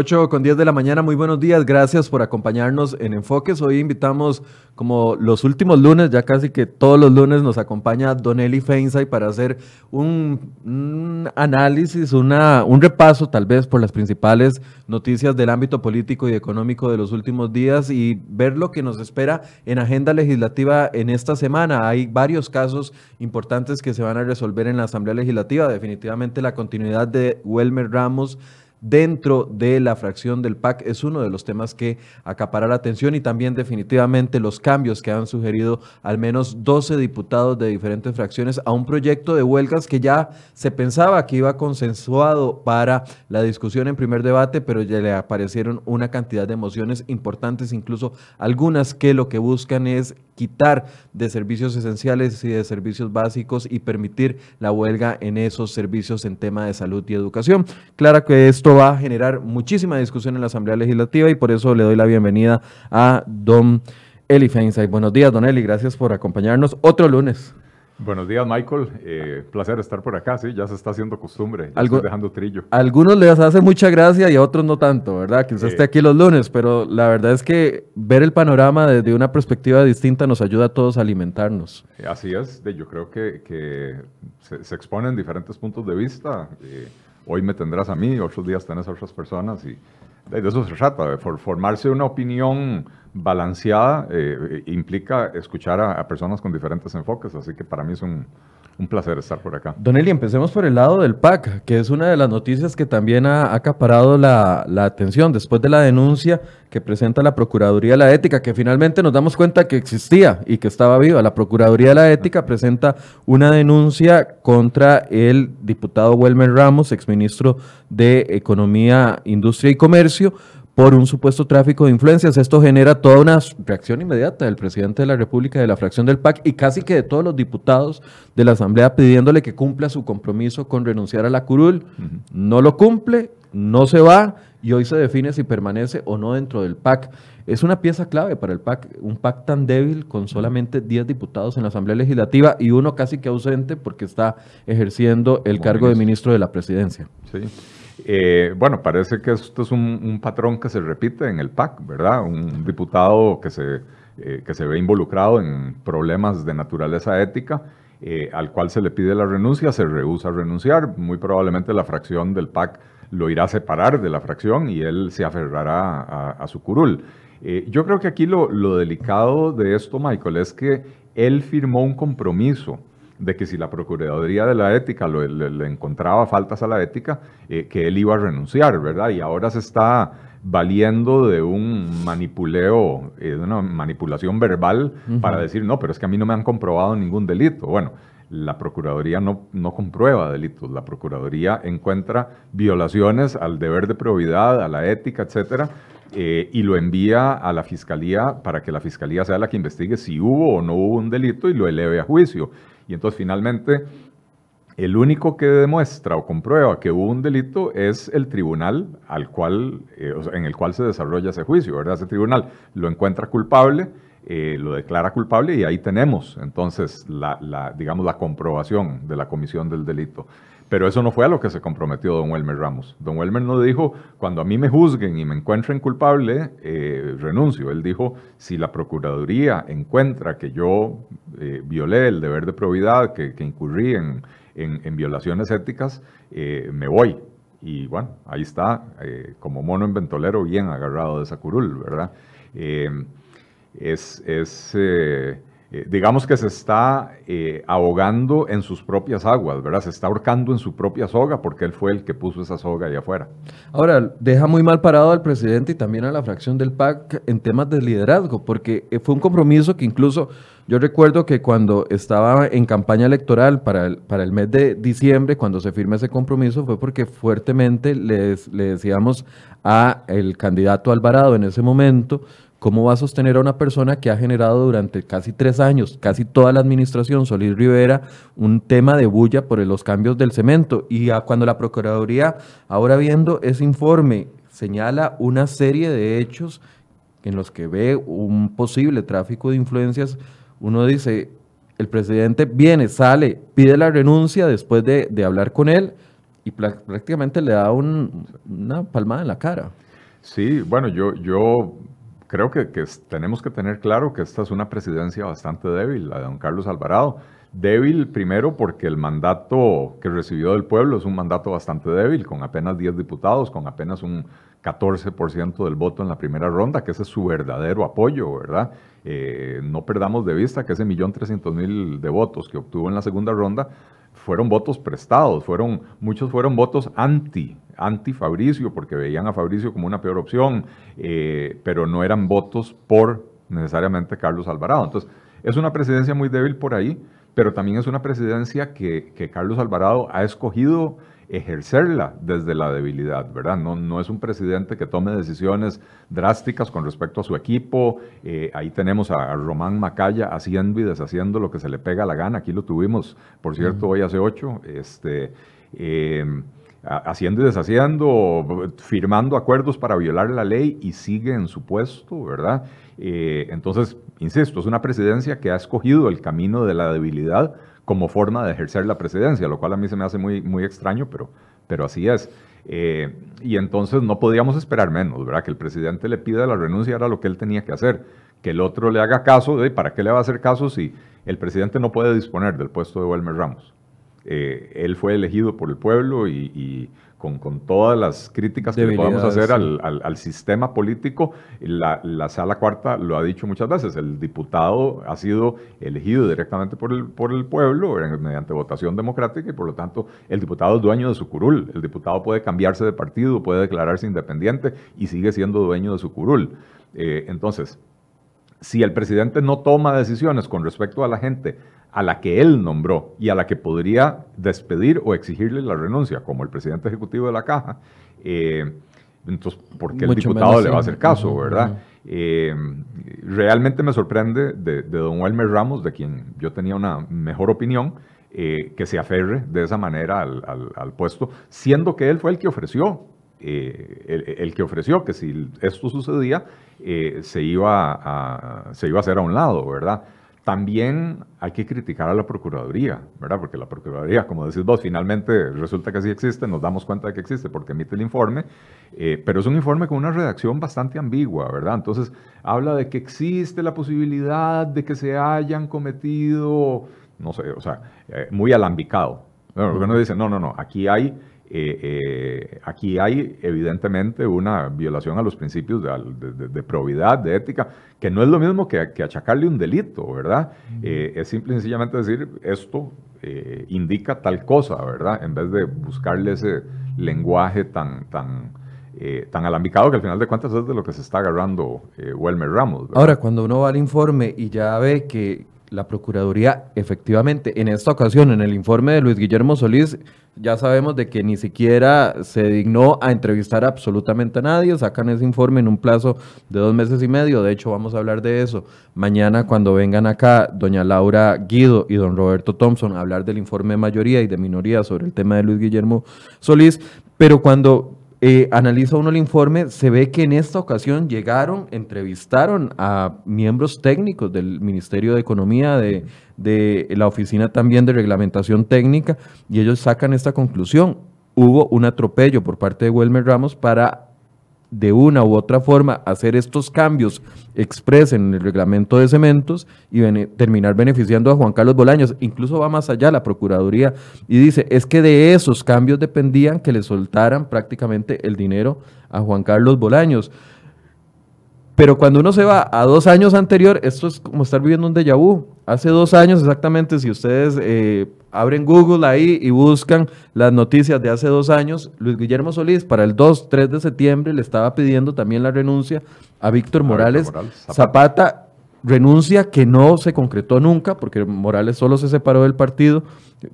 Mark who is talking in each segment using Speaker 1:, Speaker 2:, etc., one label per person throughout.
Speaker 1: 8 con 10 de la mañana, muy buenos días, gracias por acompañarnos en Enfoques. Hoy invitamos, como los últimos lunes, ya casi que todos los lunes nos acompaña Don Eli Feinsay para hacer un, análisis, una, un repaso tal vez por las principales noticias del ámbito político y económico de los últimos días y ver lo que nos espera en agenda legislativa en esta semana. Hay varios casos importantes que se van a resolver en la Asamblea Legislativa, definitivamente la continuidad de Welmer Ramos dentro de la fracción del PAC es uno de los temas que acapara la atención y también definitivamente los cambios que han sugerido al menos 12 diputados de diferentes fracciones a un proyecto de huelgas que ya se pensaba que iba consensuado para la discusión en primer debate, pero ya le aparecieron una cantidad de emociones importantes, incluso algunas que lo que buscan es quitar de servicios esenciales y de servicios básicos y permitir la huelga en esos servicios en tema de salud y educación. Claro que esto va a generar muchísima discusión en la Asamblea Legislativa y por eso le doy la bienvenida a don Eli Feinsay. Buenos días, don Eli, gracias por acompañarnos otro lunes.
Speaker 2: Buenos días, Michael. Eh, placer estar por acá, sí, ya se está haciendo costumbre, ya estoy dejando trillo.
Speaker 1: A algunos les hace mucha gracia y a otros no tanto, ¿verdad? Que usted esté aquí los lunes, pero la verdad es que ver el panorama desde una perspectiva distinta nos ayuda a todos a alimentarnos.
Speaker 2: Eh, así es, yo creo que, se, exponen diferentes puntos de vista. Eh, hoy me tendrás a mí, otros días tenés a otras personas y de eso se trata, de formarse una opinión balanceada eh, implica escuchar a, personas con diferentes enfoques, así que para mí es un, placer estar por acá.
Speaker 1: Don Eli, empecemos por el lado del PAC, que es una de las noticias que también ha acaparado la, la, atención después de la denuncia que presenta la Procuraduría de la Ética, que finalmente nos damos cuenta que existía y que estaba viva. La Procuraduría de la Ética presenta una denuncia contra el diputado Welmer Ramos, exministro de Economía, Industria y Comercio, por un supuesto tráfico de influencias. Esto genera toda una reacción inmediata del presidente de la República, de la fracción del PAC y casi que de todos los diputados de la Asamblea pidiéndole que cumpla su compromiso con renunciar a la curul. No lo cumple, no se va y hoy se define si permanece o no dentro del PAC. Es una pieza clave para el PAC, un PAC tan débil con solamente 10 diputados en la Asamblea Legislativa y uno casi que ausente porque está ejerciendo el cargo de ministro de la Presidencia.
Speaker 2: Sí. Eh, bueno, parece que esto es un, patrón que se repite en el PAC, ¿verdad? Un diputado que se, eh, que se ve involucrado en problemas de naturaleza ética, eh, al cual se le pide la renuncia, se rehúsa a renunciar. Muy probablemente la fracción del PAC lo irá a separar de la fracción y él se aferrará a, su curul. yo creo que aquí lo, lo delicado de esto, Michael, es que él firmó un compromiso de que si la Procuraduría de la Ética le, encontraba faltas a la ética, eh, que él iba a renunciar, ¿verdad? Y ahora se está valiendo de un manipuleo, eh, de una manipulación verbal para decir, no, pero es que a mí no me han comprobado ningún delito. Bueno, la Procuraduría no, no comprueba delitos, la Procuraduría encuentra violaciones al deber de probidad, a la ética, etcétera, eh, y lo envía a la Fiscalía para que la Fiscalía sea la que investigue si hubo o no hubo un delito y lo eleve a juicio. Y entonces finalmente el único que demuestra o comprueba que hubo un delito es el tribunal al cual, eh, en el cual se desarrolla ese juicio, ¿verdad? Ese tribunal lo encuentra culpable, eh, lo declara culpable y ahí tenemos entonces la, digamos, la comprobación de la comisión del delito. Pero eso no fue a lo que se comprometió don Welmer Ramos. Don Welmer no dijo, cuando a mí me juzguen y me encuentren culpable, eh, renuncio. Él dijo, si la Procuraduría encuentra que yo eh, violé el deber de probidad, que, incurrí en, violaciones éticas, eh, me voy. Y bueno, ahí está, como mono en ventolero, bien agarrado de esa curul, ¿verdad? es... es eh, digamos que se está eh, ahogando en sus propias aguas, ¿verdad? Se está ahorcando en su propia soga porque él fue el que puso esa soga allá afuera.
Speaker 1: Ahora, deja muy mal parado al presidente y también a la fracción del PAC en temas de liderazgo, porque eh, fue un compromiso que incluso yo recuerdo que cuando estaba en campaña electoral para el, para el mes de diciembre, cuando se firma ese compromiso, fue porque fuertemente le decíamos a el candidato Alvarado en ese momento, ¿Cómo va a sostener a una persona que ha generado durante casi tres años, casi toda la administración, Solís Rivera, un tema de bulla por los cambios del cemento? Y cuando la Procuraduría, ahora viendo ese informe, señala una serie de hechos en los que ve un posible tráfico de influencias, uno dice, el presidente viene, sale, pide la renuncia después de, hablar con él y prácticamente le da una palmada en la cara.
Speaker 2: Sí, bueno, yo, yo creo que, tenemos que tener claro que esta es una presidencia bastante débil, la de don Carlos Alvarado. Débil primero porque el mandato que recibió del pueblo es un mandato bastante débil, con apenas 10 diputados, con apenas un 14% del voto en la primera ronda, que ese es su verdadero apoyo, ¿verdad? Eh, no perdamos de vista que ese millón trescientos mil de votos que obtuvo en la segunda ronda fueron votos prestados, fueron, muchos fueron votos anti, anti Fabricio, porque veían a Fabricio como una peor opción, eh, pero no eran votos por necesariamente Carlos Alvarado. Entonces, es una presidencia muy débil por ahí, pero también es una presidencia que, que Carlos Alvarado ha escogido ejercerla desde la debilidad, ¿verdad? No, no es un presidente que tome decisiones drásticas con respecto a su equipo. Eh, ahí tenemos a, Román Macaya haciendo y deshaciendo lo que se le pega a la gana. Aquí lo tuvimos, por cierto, hoy hace ocho. Este, eh, haciendo y deshaciendo, firmando acuerdos para violar la ley y sigue en su puesto, ¿verdad? Eh, entonces, insisto, es una presidencia que ha escogido el camino de la debilidad como forma de ejercer la presidencia, lo cual a mí se me hace muy, muy extraño, pero, pero así es. Eh, y entonces no podíamos esperar menos, ¿verdad? Que el presidente le pida la renuncia era lo que él tenía que hacer. Que el otro le haga caso, de ¿para qué le va a hacer caso si el presidente no puede disponer del puesto de Wilmer Ramos? Eh, él fue elegido por el pueblo y con, con, todas las críticas que le podamos hacer al, al, sistema político, la, la, sala cuarta lo ha dicho muchas veces, el diputado ha sido elegido directamente por el, por el pueblo mediante votación democrática y por lo tanto el diputado es dueño de su curul, el diputado puede cambiarse de partido, puede declararse independiente y sigue siendo dueño de su curul. Eh, entonces, si el presidente no toma decisiones con respecto a la gente a la que él nombró y a la que podría despedir o exigirle la renuncia, como el presidente ejecutivo de la caja, eh, entonces, ¿por qué el diputado le va a hacer caso, verdad? Eh, realmente me sorprende de, don Wilmer Ramos, de quien yo tenía una mejor opinión, eh, que se aferre de esa manera al, puesto, siendo que él fue el que ofreció, el, que ofreció que si esto sucedía, se, iba a, se iba a hacer a un lado, ¿verdad? También hay que criticar a la Procuraduría, ¿verdad? Porque la Procuraduría, como decís vos, finalmente resulta que sí existe, nos damos cuenta de que existe porque emite el informe, eh, pero es un informe con una redacción bastante ambigua, ¿verdad? Entonces habla de que existe la posibilidad de que se hayan cometido, no sé, o sea, eh, muy alambicado. Porque uno dice, no, no, no, aquí hay eh, eh, aquí hay evidentemente una violación a los principios de, probidad, de ética, que no es lo mismo que, achacarle un delito, ¿verdad? Eh, es simple y sencillamente decir, esto indica tal cosa, ¿verdad? En vez de buscarle ese lenguaje tan, tan, tan alambicado que al final de cuentas es de lo que se está agarrando Welmer Ramos.
Speaker 1: Ahora, cuando uno va al informe y ya ve que la Procuraduría, efectivamente, en esta ocasión, en el informe de Luis Guillermo Solís, ya sabemos de que ni siquiera se dignó a entrevistar absolutamente a nadie, sacan ese informe en un plazo de dos meses y medio, de hecho vamos a hablar de eso mañana cuando vengan acá doña Laura Guido y don Roberto Thompson a hablar del informe de mayoría y de minoría sobre el tema de Luis Guillermo Solís, pero cuando eh, analiza uno el informe, se ve que en esta ocasión llegaron, entrevistaron a miembros técnicos del Ministerio de Economía, de, de la Oficina también de Reglamentación Técnica, y ellos sacan esta conclusión. Hubo un atropello por parte de Wilmer Ramos para de una u otra forma hacer estos cambios express en el reglamento de cementos y terminar beneficiando a Juan Carlos Bolaños. Incluso va más allá la Procuraduría y dice, es que de esos cambios dependían que le soltaran prácticamente el dinero a Juan Carlos Bolaños. Pero cuando uno se va a dos años anterior, esto es como estar viviendo un déjà vu. Hace dos años exactamente, si ustedes eh, abren Google ahí y buscan las noticias de hace dos años, Luis Guillermo Solís para el 2, 3 de septiembre le estaba pidiendo también la renuncia a Víctor Morales, Zapata. renuncia que no se concretó nunca, porque Morales solo se separó del partido,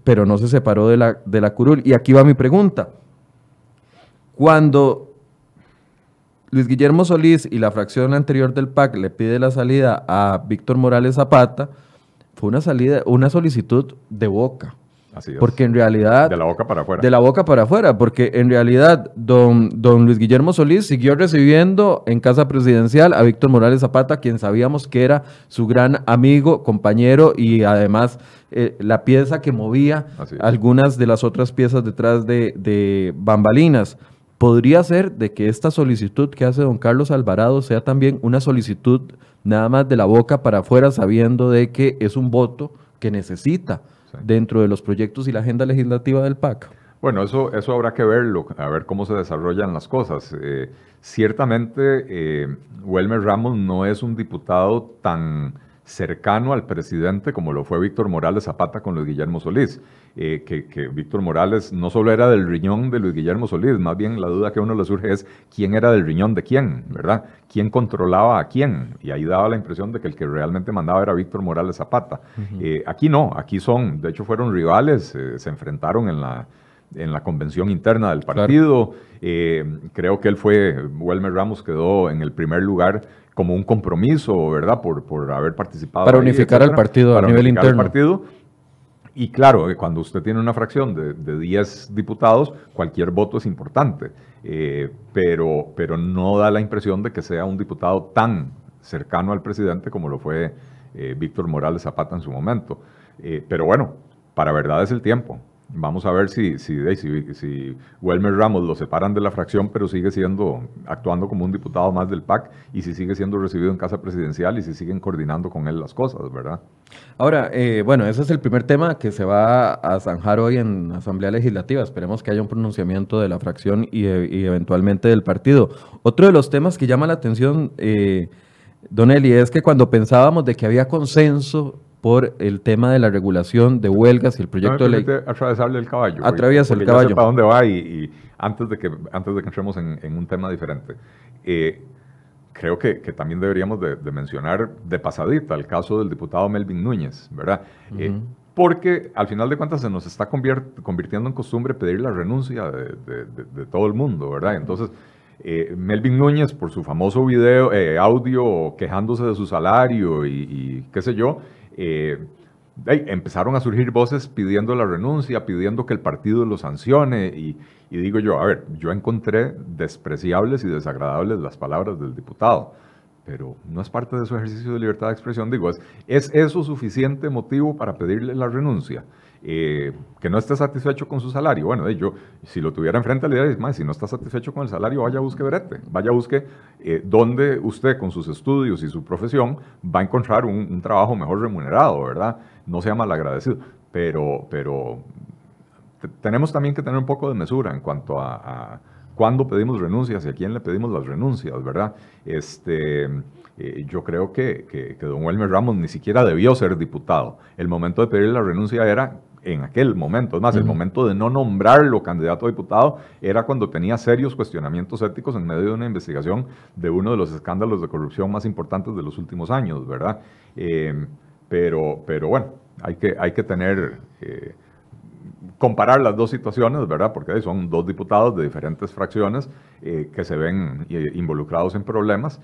Speaker 1: pero no se separó de la, de la curul. Y aquí va mi pregunta. Cuando Luis Guillermo Solís y la fracción anterior del PAC le pide la salida a Víctor Morales Zapata, fue una salida, una solicitud de boca. Así es. Porque en realidad...
Speaker 2: De la boca para afuera.
Speaker 1: De la boca para afuera, porque en realidad don, don Luis Guillermo Solís siguió recibiendo en casa presidencial a Víctor Morales Zapata, quien sabíamos que era su gran amigo, compañero y además eh, la pieza que movía algunas de las otras piezas detrás de, de bambalinas. podría ser de que esta solicitud que hace don Carlos Alvarado sea también una solicitud nada más de la boca para afuera, sabiendo de que es un voto que necesita dentro de los proyectos y la agenda legislativa del PAC.
Speaker 2: Bueno, eso, eso habrá que verlo, a ver cómo se desarrollan las cosas. Eh, ciertamente, eh, Welmer Ramos no es un diputado tan cercano al presidente como lo fue Víctor Morales Zapata con Luis Guillermo Solís. Eh, que, Víctor Morales no solo era del riñón de Luis Guillermo Solís, más bien la duda que a uno le surge es quién era del riñón de quién, ¿verdad? ¿Quién controlaba a quién? Y ahí daba la impresión de que el que realmente mandaba era Víctor Morales Zapata. Eh, aquí no, aquí son, de hecho fueron rivales, eh, se enfrentaron en la, en la convención interna del partido. creo que él fue, Welmer Ramos quedó en el primer lugar como un compromiso, ¿verdad? Por, por haber participado.
Speaker 1: Para unificar al partido a nivel interno.
Speaker 2: partido. Y claro, eh, cuando usted tiene una fracción de, de 10 diputados, cualquier voto es importante, eh, pero, pero no da la impresión de que sea un diputado tan cercano al presidente como lo fue eh, Víctor Morales Zapata en su momento. pero bueno, para verdad es el tiempo. Vamos a ver si, si, si, si, Welmer Ramos lo separan de la fracción, pero sigue siendo, actuando como un diputado más del PAC, y si sigue siendo recibido en casa presidencial y si siguen coordinando con él las cosas, ¿verdad?
Speaker 1: Ahora, eh, bueno, ese es el primer tema que se va a zanjar hoy en Asamblea Legislativa. Esperemos que haya un pronunciamiento de la fracción y, eventualmente del partido. Otro de los temas que llama la atención, eh, Don Eli, es que cuando pensábamos de que había consenso por el tema de la regulación de huelgas y el proyecto de ley.
Speaker 2: atravesarle el caballo.
Speaker 1: Atraviesa el caballo.
Speaker 2: para dónde va y, antes, de que, antes de que entremos en, un tema diferente. Eh, creo que, también deberíamos de, mencionar de pasadita el caso del diputado Melvin Núñez, ¿verdad? Eh, porque al final de cuentas se nos está convirtiendo en costumbre pedir la renuncia de, todo el mundo, ¿verdad? Entonces, eh, Melvin Núñez, por su famoso video, audio quejándose de su salario y, y qué sé yo, eh, empezaron a surgir voces pidiendo la renuncia, pidiendo que el partido lo sancione y, digo yo, a ver, yo encontré despreciables y desagradables las palabras del diputado, pero no es parte de su ejercicio de libertad de expresión, digo, ¿es, ¿es eso suficiente motivo para pedirle la renuncia? Eh, que no esté satisfecho con su salario. Bueno, yo, si lo tuviera enfrente, le diría, si no está satisfecho con el salario, vaya a busque brete, vaya a busque eh, dónde usted con sus estudios y su profesión va a encontrar un, trabajo mejor remunerado, ¿verdad? No sea malagradecido, pero, pero tenemos también que tener un poco de mesura en cuanto a, cuándo pedimos renuncias y a quién le pedimos las renuncias, ¿verdad? Este, eh, yo creo que, que, que, don Wilmer Ramos ni siquiera debió ser diputado. El momento de pedir la renuncia era en aquel momento. Es más, el momento de no nombrarlo candidato a diputado era cuando tenía serios cuestionamientos éticos en medio de una investigación de uno de los escándalos de corrupción más importantes de los últimos años, ¿verdad? Eh, pero, pero bueno, hay que, hay que tener, eh, comparar las dos situaciones, ¿verdad? Porque son dos diputados de diferentes fracciones eh, que se ven involucrados en problemas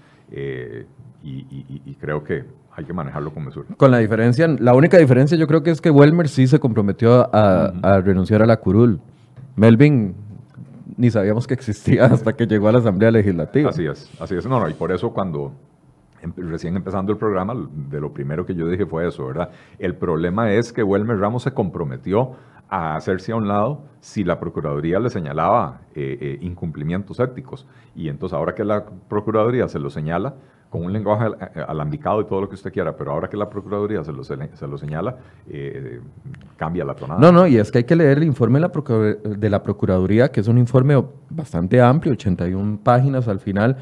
Speaker 2: y creo que hay que manejarlo con mesura.
Speaker 1: Con la diferencia, la única diferencia yo creo que es que Welmer sí se comprometió a, renunciar a la curul. Melvin ni sabíamos que existía hasta que llegó a la Asamblea Legislativa.
Speaker 2: Así es, así es. No, no, y por eso cuando em, recién empezando el programa, de lo primero que yo dije fue eso, ¿verdad? El problema es que Welmer Ramos se comprometió a hacerse a un lado si la Procuraduría le señalaba eh, eh, incumplimientos éticos. Y entonces ahora que la Procuraduría se lo señala, con un lenguaje alambicado y todo lo que usted quiera, pero ahora que la Procuraduría se lo, se lo señala, eh, cambia la tonada.
Speaker 1: No, no, y es que hay que leer el informe de la, de la Procuraduría, que es un informe bastante amplio, 81 páginas al final,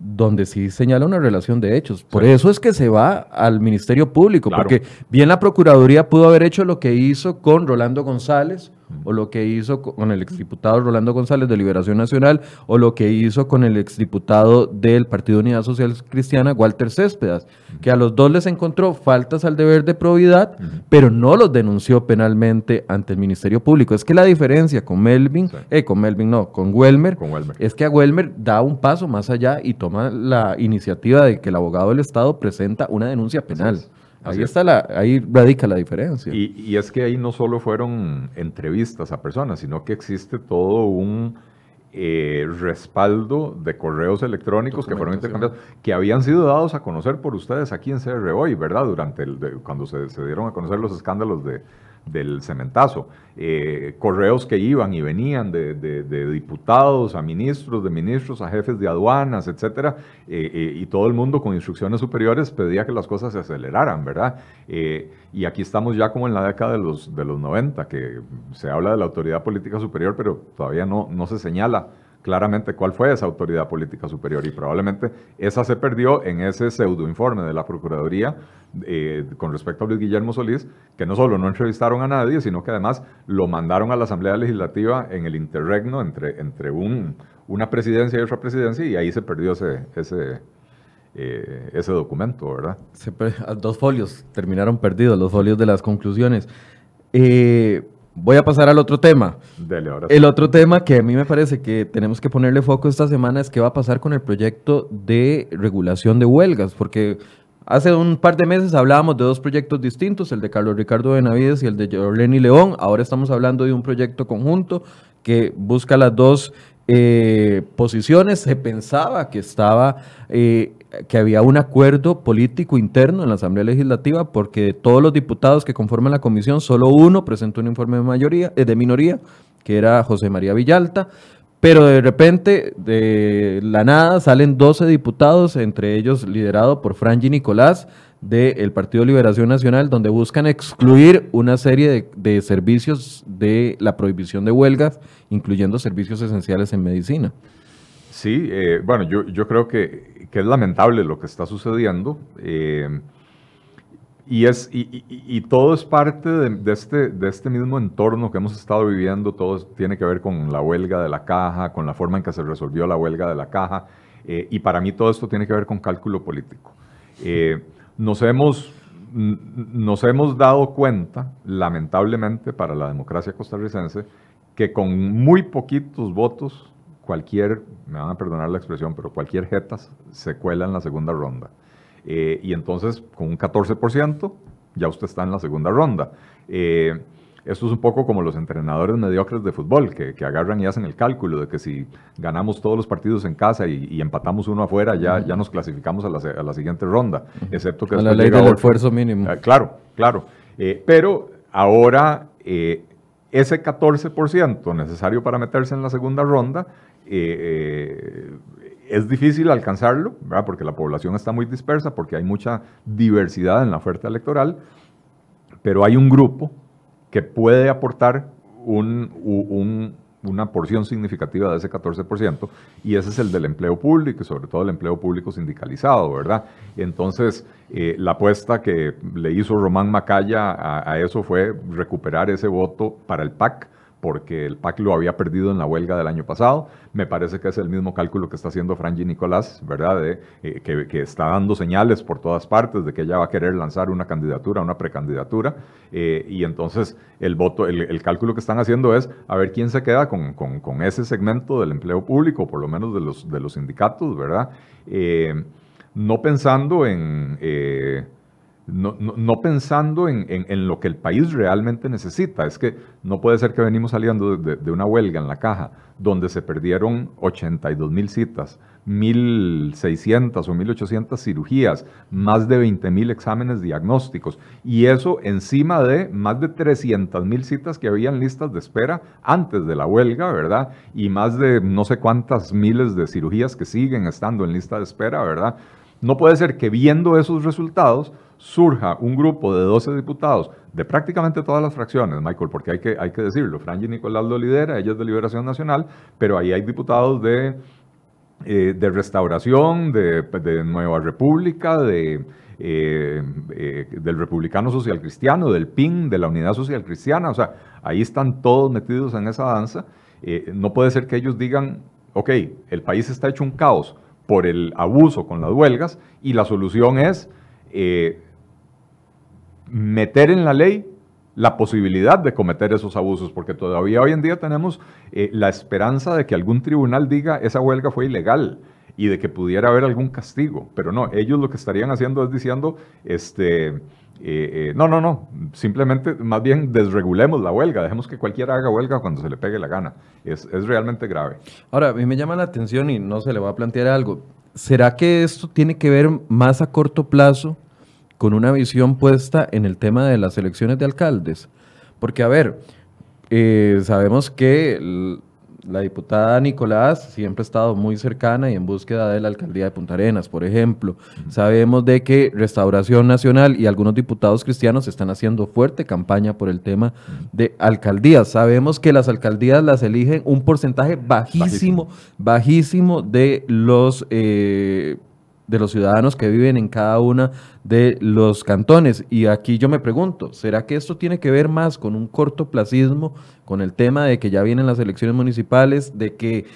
Speaker 1: donde sí señala una relación de hechos. Por eso es que se va al Ministerio Público, porque bien la Procuraduría pudo haber hecho lo que hizo con Rolando González, o lo que hizo con el exdiputado Rolando González de Liberación Nacional, o lo que hizo con el exdiputado del Partido Unidad Social Cristiana, Walter Céspedas, que a los dos les encontró faltas al deber de probidad, pero no los denunció penalmente ante el Ministerio Público. Es que la diferencia con Melvin, eh, con Melvin no, con Welmer, con es que a Welmer da un paso más allá y toma la iniciativa de que el abogado del Estado presenta una denuncia penal. Ahí, está la, ahí radica la diferencia.
Speaker 2: Y, es que ahí no solo fueron entrevistas a personas, sino que existe todo un eh, respaldo de correos electrónicos que fueron intercambiados, que habían sido dados a conocer por ustedes aquí en CR hoy, ¿verdad? Durante el, cuando se, se, dieron a conocer los escándalos de, del cementazo. Eh, correos que iban y venían de, diputados a ministros, de ministros a jefes de aduanas, etcétera, eh, eh, y todo el mundo con instrucciones superiores pedía que las cosas se aceleraran, ¿verdad? y aquí estamos ya como en la década de los, de los 90, que se habla de la autoridad política superior, pero todavía no, no se señala claramente cuál fue esa autoridad política superior y probablemente esa se perdió en ese pseudo informe de la Procuraduría eh, con respecto a Luis Guillermo Solís, que no solo no entrevistaron a nadie, sino que además lo mandaron a la Asamblea Legislativa en el interregno entre, entre un, una presidencia y otra presidencia y ahí se perdió ese, ese, eh, ese documento, ¿verdad?
Speaker 1: dos folios terminaron perdidos, los folios de las conclusiones. Eh, Voy a pasar al otro tema. el otro tema que a mí me parece que tenemos que ponerle foco esta semana es qué va a pasar con el proyecto de regulación de huelgas, porque hace un par de meses hablábamos de dos proyectos distintos, el de Carlos Ricardo Benavides y el de Jorleni León. Ahora estamos hablando de un proyecto conjunto que busca las dos eh, posiciones. Se pensaba que estaba eh, que había un acuerdo político interno en la Asamblea Legislativa porque de todos los diputados que conforman la comisión, solo uno presentó un informe de mayoría, eh, de minoría, que era José María Villalta, pero de repente, de la nada, salen 12 diputados, entre ellos liderado por Franji Nicolás, del Partido Liberación Nacional, donde buscan excluir una serie de, de, servicios de la prohibición de huelgas, incluyendo servicios esenciales en medicina.
Speaker 2: Sí, eh, bueno, yo, yo creo que, que, es lamentable lo que está sucediendo. Eh, y, es, y, y, todo es parte de, este, de este mismo entorno que hemos estado viviendo. Todo tiene que ver con la huelga de la caja, con la forma en que se resolvió la huelga de la caja. Eh, y para mí todo esto tiene que ver con cálculo político. nos, hemos, nos hemos dado cuenta, lamentablemente para la democracia costarricense, que con muy poquitos votos cualquier, me van a perdonar la expresión, pero cualquier jetas se cuela en la segunda ronda. Eh, y entonces, con un 14%, ya usted está en la segunda ronda. Eh, esto es un poco como los entrenadores mediocres de fútbol, que, agarran y hacen el cálculo de que si ganamos todos los partidos en casa y, empatamos uno afuera, ya, ya nos clasificamos a la, siguiente ronda, excepto que...
Speaker 1: la ley del esfuerzo mínimo.
Speaker 2: Eh, claro, claro. pero ahora ese 14% necesario para meterse en la segunda ronda eh, es difícil alcanzarlo, porque la población está muy dispersa, porque hay mucha diversidad en la oferta electoral, pero hay un grupo que puede aportar una porción significativa de ese 14%, y ese es el del empleo público, y sobre todo el empleo público sindicalizado, ¿verdad? Entonces, eh, la apuesta que le hizo Román Macaya a eso fue recuperar ese voto para el PAC, porque el PAC lo había perdido en la huelga del año pasado. Me parece que es el mismo cálculo que está haciendo Franji Nicolás, ¿verdad? Eh, que, está dando señales por todas partes de que ella va a querer lanzar una candidatura, una precandidatura. Eh, y entonces el, cálculo que están haciendo es a ver quién se queda con, ese segmento del empleo público, por lo menos de los, de los sindicatos, ¿verdad? Eh, no pensando en no, pensando en, lo que el país realmente necesita. Es que no puede ser que venimos saliendo de, una huelga en la caja donde se perdieron 82 mil citas, 1.600 o 1.800 cirugías, más de 20 mil exámenes diagnósticos y eso encima de más de 300 mil citas que habían listas de espera antes de la huelga, ¿verdad? Y más de no sé cuántas miles de cirugías que siguen estando en lista de espera, ¿verdad? No puede ser que viendo esos resultados surja un grupo de 12 diputados de prácticamente todas las fracciones, Michael, porque hay que, hay que decirlo, Franji Nicolás lo lidera, ella es de Liberación Nacional, pero ahí hay diputados de, eh, de Restauración, de, Nueva República, de, eh, eh, del Republicano Social Cristiano, del PIN, de la Unidad Social Cristiana, o sea, ahí están todos metidos en esa danza. no puede ser que ellos digan, ok, el país está hecho un caos por el abuso con las huelgas y la solución es meter en la ley la posibilidad de cometer esos abusos, porque todavía hoy en día tenemos eh, la esperanza de que algún tribunal diga esa huelga fue ilegal y de que pudiera haber algún castigo, pero no, ellos lo que estarían haciendo es diciendo, este, eh, eh, no, no, no, simplemente más bien desregulemos la huelga, dejemos que cualquiera haga huelga cuando se le pegue la gana, es, es realmente grave.
Speaker 1: Ahora, a mí me llama la atención y no se le va a plantear algo, ¿será que esto tiene que ver más a corto plazo? Con una visión puesta en el tema de las elecciones de alcaldes. Porque, a ver, eh, sabemos que la diputada Nicolás siempre ha estado muy cercana y en búsqueda de la alcaldía de Punta Arenas, por ejemplo. Sabemos de que Restauración Nacional y algunos diputados cristianos están haciendo fuerte campaña por el tema de alcaldías. Sabemos que las alcaldías las eligen un porcentaje bajísimo, bajísimo, de los eh, de los ciudadanos que viven en cada una de los cantones. Y aquí yo me pregunto, ¿será que esto tiene que ver más con un cortoplacismo, con el tema de que ya vienen las elecciones municipales, de que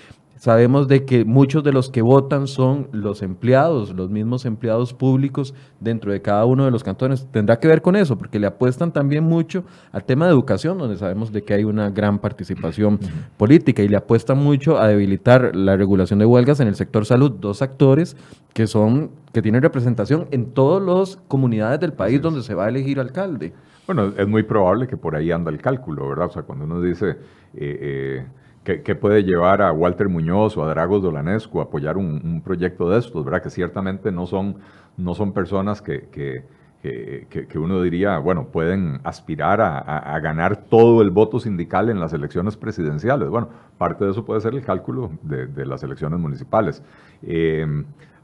Speaker 1: Sabemos de que muchos de los que votan son los empleados, los mismos empleados públicos dentro de cada uno de los cantones. Tendrá que ver con eso, porque le apuestan también mucho al tema de educación, donde sabemos de que hay una gran participación política y le apuestan mucho a debilitar la regulación de huelgas en el sector salud, dos actores que son que tienen representación en todas las comunidades del país donde se va a elegir alcalde.
Speaker 2: Bueno, es muy probable que por ahí anda el cálculo, ¿verdad? O sea, cuando uno dice eh, eh ¿Qué, puede llevar a Walter Muñoz o a Dragos Dolanescu a apoyar un, proyecto de estos? ¿verdad? Que ciertamente no son, no son personas que, que, que, uno diría, bueno, pueden aspirar a, ganar todo el voto sindical en las elecciones presidenciales. Bueno, parte de eso puede ser el cálculo de, las elecciones municipales. Eh,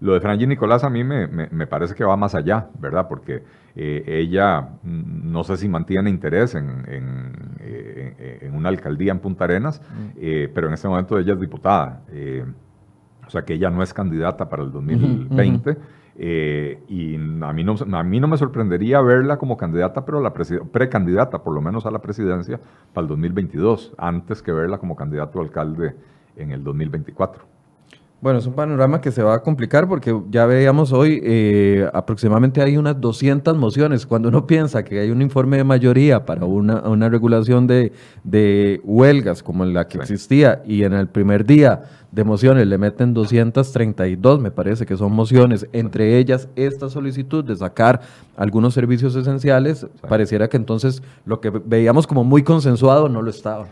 Speaker 2: lo de Franji Nicolás a mí me, me, parece que va más allá, ¿verdad? Porque eh, ella mm, no sé si mantiene interés en, en, eh, en, una alcaldía en Punta Arenas, mm. eh, pero en este momento ella es diputada. o sea que ella no es candidata para el 2020. y a mí, no, a mí no me sorprendería verla como candidata, pero la precandidata, por lo menos a la presidencia, para el 2022, antes que verla como candidato a alcalde en el 2024.
Speaker 1: Bueno, es un panorama que se va a complicar porque ya veíamos hoy eh, aproximadamente hay unas 200 mociones. Cuando uno piensa que hay un informe de mayoría para una, una regulación de, de, huelgas como la que existía y en el primer día de mociones le meten 232, me parece que son mociones, entre ellas esta solicitud de sacar algunos servicios esenciales, pareciera que entonces lo que veíamos como muy consensuado no lo estaba.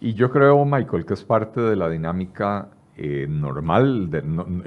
Speaker 2: Y yo creo, Michael, que es parte de la dinámica eh, normal,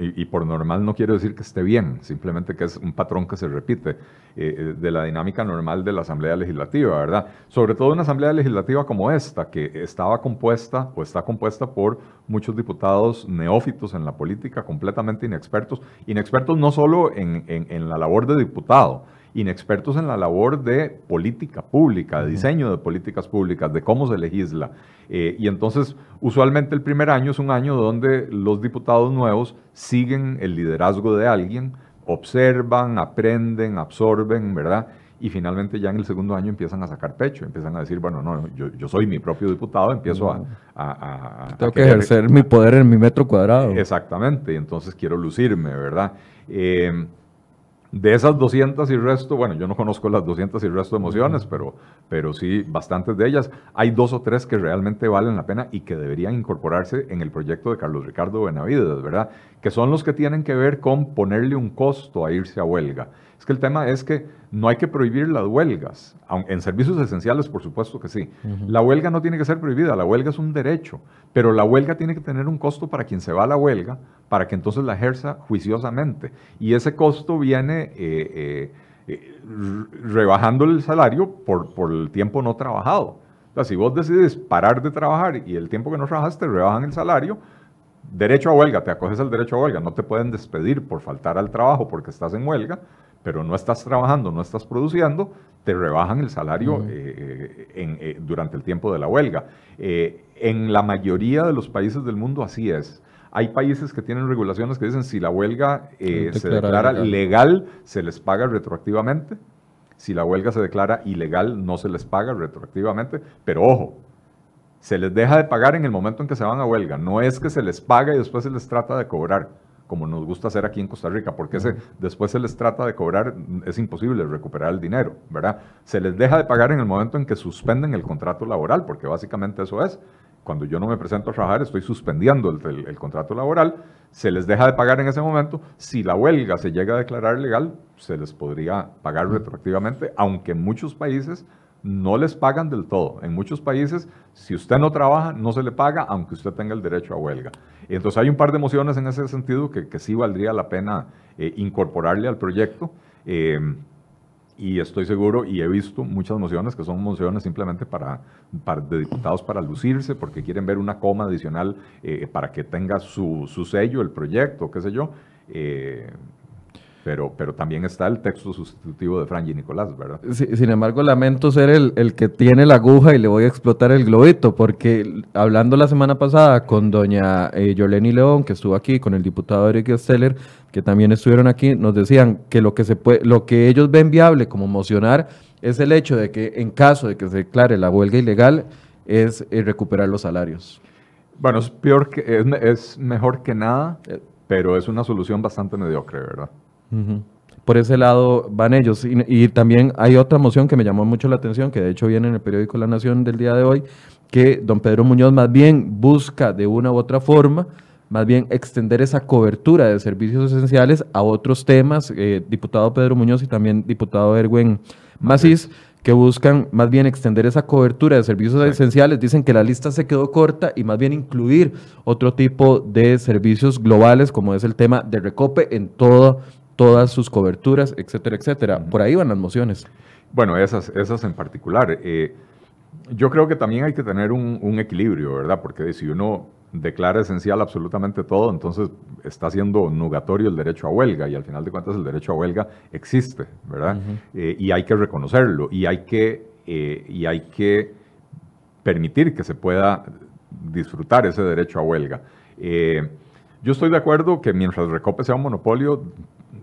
Speaker 2: y, por normal no quiero decir que esté bien, simplemente que es un patrón que se repite eh, eh, de la dinámica normal de la Asamblea Legislativa, ¿verdad? Sobre todo una Asamblea Legislativa como esta, que estaba compuesta o está compuesta por muchos diputados neófitos en la política, completamente inexpertos, inexpertos no solo en, en la labor de diputado, inexpertos en la labor de política pública, de diseño de políticas públicas, de cómo se legisla. Eh, y entonces, usualmente el primer año es un año donde los diputados nuevos siguen el liderazgo de alguien, observan, aprenden, absorben, ¿verdad? Y finalmente ya en el segundo año empiezan a sacar pecho, empiezan a decir, bueno, no, yo, soy mi propio diputado, empiezo a,
Speaker 1: Tengo que ejercer mi poder en mi metro cuadrado.
Speaker 2: Exactamente, y entonces quiero lucirme, ¿verdad? Eh, de esas 200 y resto, bueno, yo no conozco las 200 y resto de emociones, pero, pero sí bastantes de ellas. Hay dos o tres que realmente valen la pena y que deberían incorporarse en el proyecto de Carlos Ricardo Benavides, ¿verdad? Que son los que tienen que ver con ponerle un costo a irse a huelga. Es que el tema es que no hay que prohibir las huelgas. En servicios esenciales, por supuesto que sí. La huelga no tiene que ser prohibida, la huelga es un derecho, pero la huelga tiene que tener un costo para quien se va a la huelga, para que entonces la ejerza juiciosamente. Y ese costo viene eh, eh, eh, rebajando el salario por, por el tiempo no trabajado. O sea, si vos decides parar de trabajar y el tiempo que no trabajaste rebajan el salario, derecho a huelga, te acoges al derecho a huelga, no te pueden despedir por faltar al trabajo porque estás en huelga, pero no estás trabajando, no estás produciendo, te rebajan el salario eh, eh, durante el tiempo de la huelga. Eh, en la mayoría de los países del mundo así es. Hay países que tienen regulaciones que dicen si la huelga se declara legal. se les paga retroactivamente. Si la huelga se declara ilegal, no se les paga retroactivamente. Pero ojo, se les deja de pagar en el momento en que se van a huelga. No es que se les paga y después se les trata de cobrar como nos gusta hacer aquí en Costa Rica, porque ese, después se les trata de cobrar, es imposible recuperar el dinero, ¿verdad? Se les deja de pagar en el momento en que suspenden el contrato laboral, porque básicamente eso es. Cuando yo no me presento a trabajar, estoy suspendiendo el, contrato laboral, se les deja de pagar en ese momento. Si la huelga se llega a declarar legal, se les podría pagar retroactivamente, aunque en muchos países no les pagan del todo. En muchos países, si usted no trabaja, no se le paga, aunque usted tenga el derecho a huelga. Entonces hay un par de emociones en ese sentido que, sí valdría la pena eh, incorporarle al proyecto. Eh, Y estoy seguro y he visto muchas mociones que son mociones simplemente para, de diputados para lucirse, porque quieren ver una coma adicional eh, para que tenga su, su, sello el proyecto, qué sé yo. Pero, pero también está el texto sustitutivo de Franji Nicolás, ¿verdad?
Speaker 1: sin embargo, lamento ser el, el, que tiene la aguja y le voy a explotar el globito, porque hablando la semana pasada con doña eh, Yoleni León, que estuvo aquí, con el diputado Eric Steller, que también estuvieron aquí, nos decían que lo que, se puede, lo que ellos ven viable como mocionar es el hecho de que en caso de que se declare la huelga ilegal, es eh, recuperar los salarios.
Speaker 2: Bueno, es, peor que, es, es mejor que nada, eh. pero es una solución bastante mediocre, ¿verdad?
Speaker 1: Por ese lado van ellos. Y, también hay otra moción que me llamó mucho la atención, que de hecho viene en el periódico La Nación del día de hoy, que don Pedro Muñoz más bien busca de una u otra forma, más bien extender esa cobertura de servicios esenciales a otros temas, eh, diputado Pedro Muñoz y también diputado Erwin Macís, que buscan más bien extender esa cobertura de servicios esenciales. Dicen que la lista se quedó corta y más bien incluir otro tipo de servicios globales, como es el tema de recope en todo todas sus coberturas, etcétera, etcétera. Por ahí van las mociones.
Speaker 2: Bueno, esas, esas en particular. Eh, yo creo que también hay que tener un, equilibrio, ¿verdad? Porque si uno declara esencial absolutamente todo, entonces está haciendo nugatorio el derecho a huelga y al final de cuentas el derecho a huelga existe, ¿verdad? Eh, y hay que reconocerlo y hay que, eh, y hay que permitir que se pueda disfrutar ese derecho a huelga. yo estoy de acuerdo que mientras Recope sea un monopolio,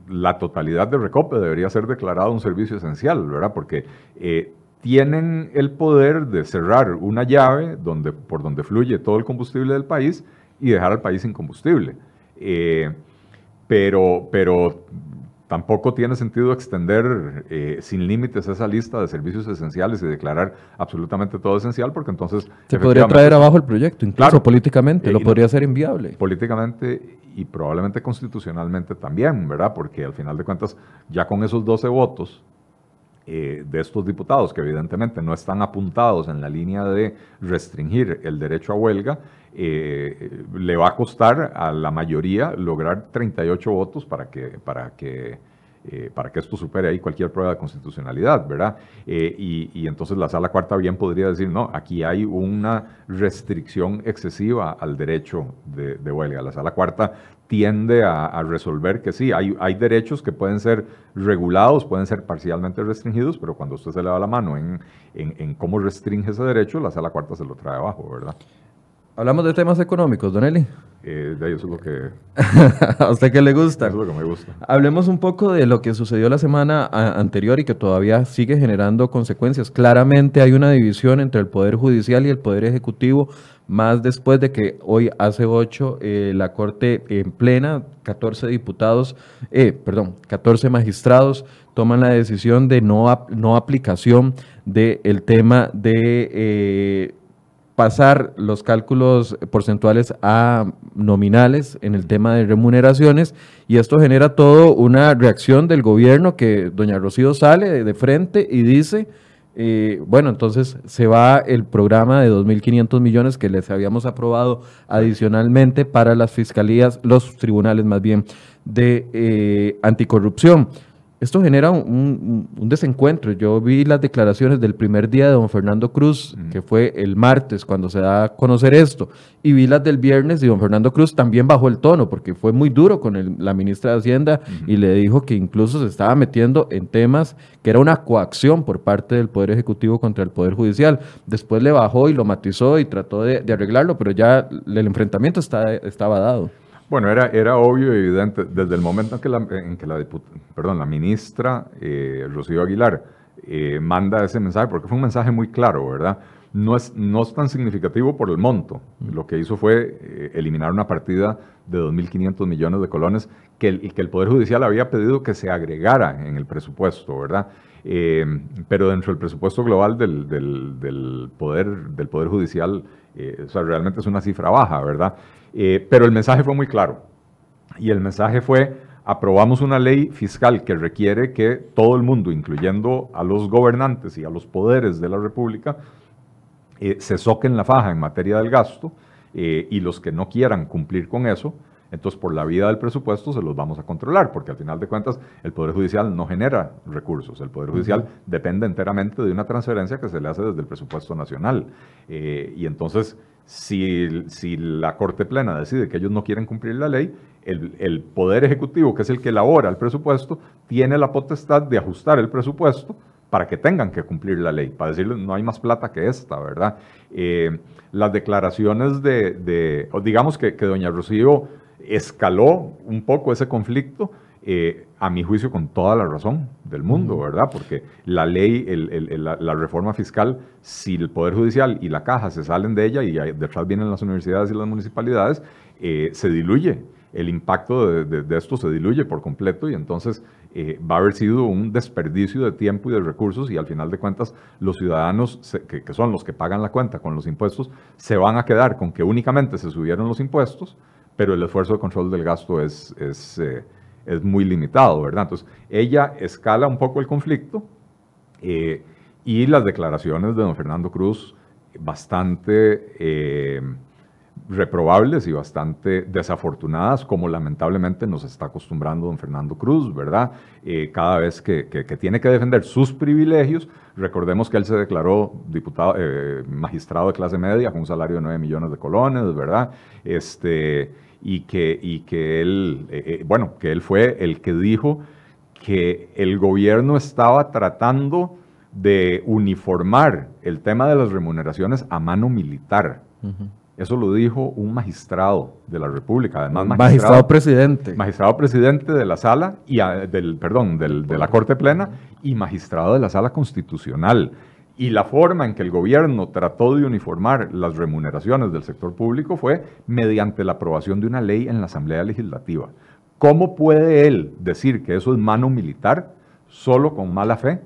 Speaker 2: la totalidad de Recope debería ser declarado un servicio esencial, ¿verdad? Porque eh, tienen el poder de cerrar una llave donde, por donde fluye todo el combustible del país y dejar al país sin combustible. Eh, pero, pero tampoco tiene sentido extender eh, sin límites esa lista de servicios esenciales y declarar absolutamente todo esencial, porque entonces...
Speaker 1: Se podría traer abajo el proyecto, incluso políticamente, lo podría ser inviable.
Speaker 2: Políticamente y probablemente constitucionalmente también, ¿verdad? Porque al final de cuentas, ya con esos 12 votos eh, de estos diputados, que evidentemente no están apuntados en la línea de restringir el derecho a huelga, eh, le va a costar a la mayoría lograr 38 votos para que, para que eh, para que esto supere ahí cualquier prueba de constitucionalidad, ¿verdad? Y, entonces la sala cuarta bien podría decir, no, aquí hay una restricción excesiva al derecho de, huelga. La sala cuarta tiende a, resolver que sí, hay, hay, derechos que pueden ser regulados, pueden ser parcialmente restringidos, pero cuando usted se le da la mano en, en cómo restringe ese derecho, la sala cuarta se lo trae abajo, ¿verdad?
Speaker 1: Hablamos de temas económicos, Don Eli.
Speaker 2: Eh, de eso es lo que...
Speaker 1: ¿A usted qué le gusta?
Speaker 2: Eso es lo que me gusta.
Speaker 1: Hablemos un poco de lo que sucedió la semana anterior y que todavía sigue generando consecuencias. Claramente hay una división entre el Poder Judicial y el Poder Ejecutivo, más después de que hoy hace ocho eh, la Corte en plena, 14 diputados, eh, perdón, 14 magistrados toman la decisión de no, no aplicación del tema de... Pasar los cálculos porcentuales a nominales en el tema de remuneraciones y esto genera todo una reacción del gobierno que doña Rocío sale de frente y dice, eh, bueno, entonces se va el programa de 2.500 millones que les habíamos aprobado adicionalmente para las fiscalías, los tribunales más bien de eh, anticorrupción esto genera un, desencuentro. Yo vi las declaraciones del primer día de don Fernando Cruz, que fue el martes cuando se da a conocer esto, y vi las del viernes y don Fernando Cruz también bajó el tono porque fue muy duro con la ministra de Hacienda y le dijo que incluso se estaba metiendo en temas que era una coacción por parte del Poder Ejecutivo contra el Poder Judicial. Después le bajó y lo matizó y trató de, arreglarlo, pero ya el enfrentamiento estaba dado.
Speaker 2: Bueno, era, era obvio y evidente desde el momento en que la, en que la, perdón, la ministra eh, Rocío Aguilar eh, manda ese mensaje, porque fue un mensaje muy claro, ¿verdad? No es, no es tan significativo por el monto. Lo que hizo fue eh, eliminar una partida de 2.500 millones de colones que el, que el Poder Judicial había pedido que se agregara en el presupuesto, ¿verdad? pero dentro del presupuesto global del, del, del poder, del poder Judicial, o sea, realmente es una cifra baja, ¿verdad? Eh, pero el mensaje fue muy claro. Y el mensaje fue, aprobamos una ley fiscal que requiere que todo el mundo, incluyendo a los gobernantes y a los poderes de la República, eh, se soquen la faja en materia del gasto eh, y los que no quieran cumplir con eso, Entonces, por la vía del presupuesto se los vamos a controlar, porque al final de cuentas el Poder Judicial no genera recursos. El Poder Judicial depende enteramente de una transferencia que se le hace desde el presupuesto nacional. Eh, y entonces, si, si, la Corte Plena decide que ellos no quieren cumplir la ley, el, el Poder Ejecutivo, que es el que elabora el presupuesto, tiene la potestad de ajustar el presupuesto para que tengan que cumplir la ley, para decirles no hay más plata que esta, ¿verdad? Eh, las declaraciones de, digamos que, que, doña Rocío escaló un poco ese conflicto, eh, a mi juicio con toda la razón del mundo, ¿verdad? Porque la ley, la, reforma fiscal, si el Poder Judicial y la Caja se salen de ella y detrás vienen las universidades y las municipalidades, eh, se diluye. El impacto de, esto se diluye por completo y entonces eh, va a haber sido un desperdicio de tiempo y de recursos y al final de cuentas los ciudadanos, que, son los que pagan la cuenta con los impuestos, se van a quedar con que únicamente se subieron los impuestos, pero el esfuerzo de control del gasto es, es, eh, es muy limitado, ¿verdad? Entonces, ella escala un poco el conflicto eh, y las declaraciones de don Fernando Cruz bastante reprobables y bastante desafortunadas, como lamentablemente nos está acostumbrando don Fernando Cruz, ¿verdad? Eh, cada vez que, tiene que defender sus privilegios, recordemos que él se declaró diputado, eh, magistrado de clase media con un salario de 9 millones de colones, ¿verdad? Este, y que, y que él, eh, bueno, que él fue el que dijo que el gobierno estaba tratando de uniformar el tema de las remuneraciones a mano militar. Eso lo dijo un magistrado de la República, además
Speaker 1: magistrado, presidente.
Speaker 2: Magistrado presidente de la sala, y del, perdón, de la Corte Plena y magistrado de la sala constitucional. Y la forma en que el gobierno trató de uniformar las remuneraciones del sector público fue mediante la aprobación de una ley en la Asamblea Legislativa. ¿Cómo puede él decir que eso es mano militar solo con mala fe?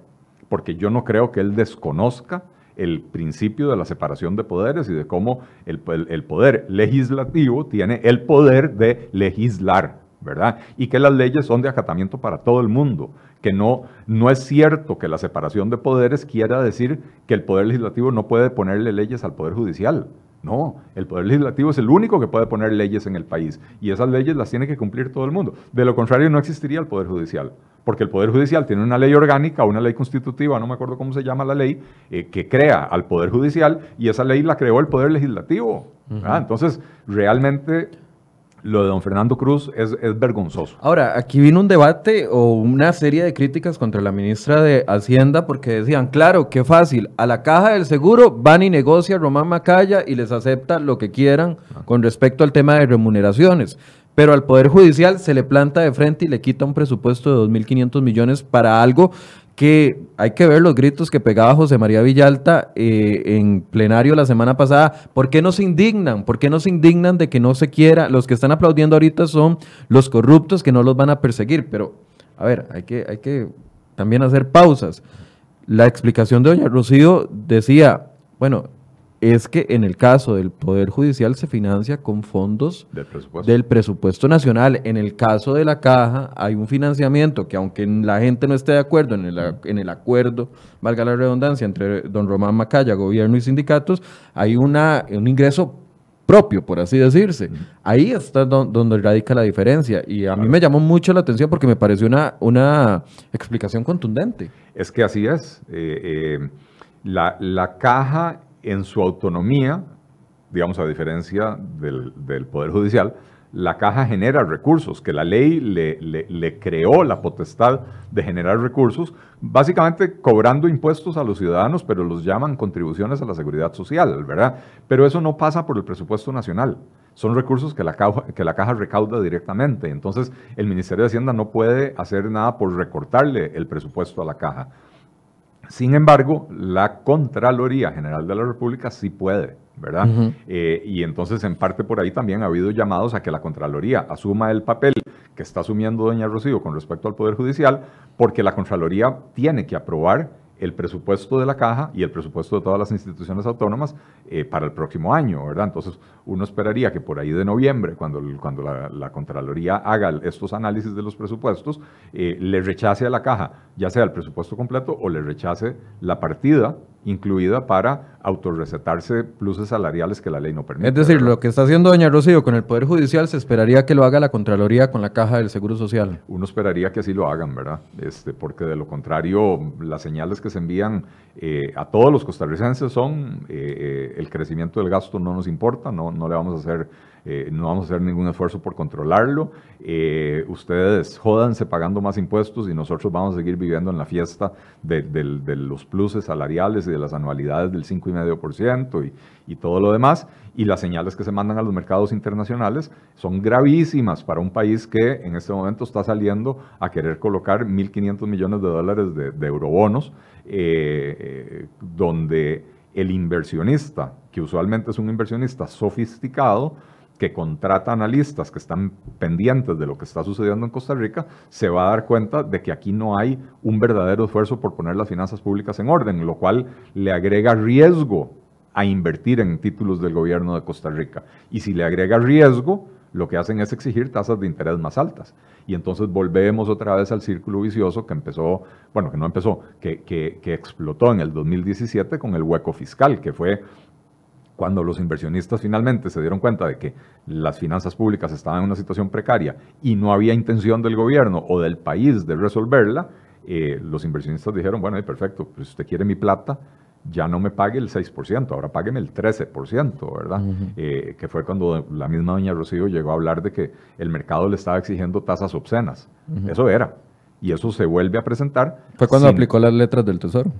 Speaker 2: Porque yo no creo que él desconozca el principio de la separación de poderes y de cómo el, poder legislativo tiene el poder de legislar, ¿verdad? Y que las leyes son de acatamiento para todo el mundo, que no, no es cierto que la separación de poderes quiera decir que el poder legislativo no puede ponerle leyes al poder judicial. No, el Poder Legislativo es el único que puede poner leyes en el país y esas leyes las tiene que cumplir todo el mundo. De lo contrario, no existiría el Poder Judicial, porque el Poder Judicial tiene una ley orgánica, una ley constitutiva, no me acuerdo cómo se llama la ley, eh, que crea al Poder Judicial y esa ley la creó el Poder Legislativo. Entonces, realmente lo de don Fernando Cruz es, vergonzoso.
Speaker 1: Ahora, aquí vino un debate o una serie de críticas contra la ministra de Hacienda porque decían, claro, qué fácil, a la caja del seguro van y negocia Román Macaya y les acepta lo que quieran con respecto al tema de remuneraciones. Pero al Poder Judicial se le planta de frente y le quita un presupuesto de 2.500 millones para algo que hay que ver los gritos que pegaba José María Villalta eh, en plenario la semana pasada. ¿Por qué no se indignan? ¿Por qué no se indignan de que no se quiera? Los que están aplaudiendo ahorita son los corruptos que no los van a perseguir. Pero, a ver, hay que, hay que también hacer pausas. La explicación de doña Rocío decía, bueno, es que en el caso del Poder Judicial se financia con fondos del presupuesto. nacional. En el caso de la caja hay un financiamiento que aunque la gente no esté de acuerdo en el, en el acuerdo, valga la redundancia, entre don Román Macaya, gobierno y sindicatos, hay una, un ingreso propio, por así decirse. Ahí está donde radica la diferencia. Y a mí me llamó mucho la atención porque me pareció una, una explicación contundente.
Speaker 2: Es que así es. Eh, eh, la, la caja en su autonomía, digamos a diferencia del, Poder Judicial, la caja genera recursos, que la ley le, creó la potestad de generar recursos, básicamente cobrando impuestos a los ciudadanos, pero los llaman contribuciones a la seguridad social, ¿verdad? Pero eso no pasa por el presupuesto nacional. Son recursos que la, caja, que la caja recauda directamente. Entonces, el Ministerio de Hacienda no puede hacer nada por recortarle el presupuesto a la caja. Sin embargo, la Contraloría General de la República sí puede, ¿verdad? Eh, y entonces, en parte por ahí también ha habido llamados a que la Contraloría asuma el papel que está asumiendo doña Rocío con respecto al Poder Judicial, porque la Contraloría tiene que aprobar el presupuesto de la caja y el presupuesto de todas las instituciones autónomas eh, para el próximo año, ¿verdad? Entonces, uno esperaría que por ahí de noviembre, cuando, cuando la, Contraloría haga estos análisis de los presupuestos, eh, le rechace a la caja ya sea el presupuesto completo o le rechace la partida incluida para autorrecetarse pluses salariales que la ley no permite.
Speaker 1: Es decir, lo que está haciendo doña Rocío con el Poder Judicial se esperaría que lo haga la Contraloría con la Caja del Seguro Social.
Speaker 2: Uno esperaría que así lo hagan, ¿verdad? Este, porque de lo contrario, las señales que se envían eh, a todos los costarricenses son eh, eh, el crecimiento del gasto no nos importa, no, no le vamos a hacer eh, no vamos a hacer ningún esfuerzo por controlarlo. Eh, ustedes jódanse pagando más impuestos y nosotros vamos a seguir viviendo en la fiesta de, los pluses salariales y de las anualidades del 5,5% y, y todo lo demás. Y las señales que se mandan a los mercados internacionales son gravísimas para un país que en este momento está saliendo a querer colocar 1.500 millones de dólares de, eurobonos, eh, donde el inversionista, que usualmente es un inversionista sofisticado, que contrata analistas que están pendientes de lo que está sucediendo en Costa Rica, se va a dar cuenta de que aquí no hay un verdadero esfuerzo por poner las finanzas públicas en orden, lo cual le agrega riesgo a invertir en títulos del gobierno de Costa Rica. Y si le agrega riesgo, lo que hacen es exigir tasas de interés más altas. Y entonces volvemos otra vez al círculo vicioso que empezó, bueno, que no empezó, que, que, que explotó en el 2017 con el hueco fiscal, que fue cuando los inversionistas finalmente se dieron cuenta de que las finanzas públicas estaban en una situación precaria y no había intención del gobierno o del país de resolverla, eh, los inversionistas dijeron, bueno, perfecto, pues si usted quiere mi plata, ya no me pague el 6%, ahora págueme el 13%, ¿verdad? Eh, que fue cuando la misma doña Rocío llegó a hablar de que el mercado le estaba exigiendo tasas obscenas. Eso era. Y eso se vuelve a presentar.
Speaker 1: Fue cuando aplicó las letras del Tesoro.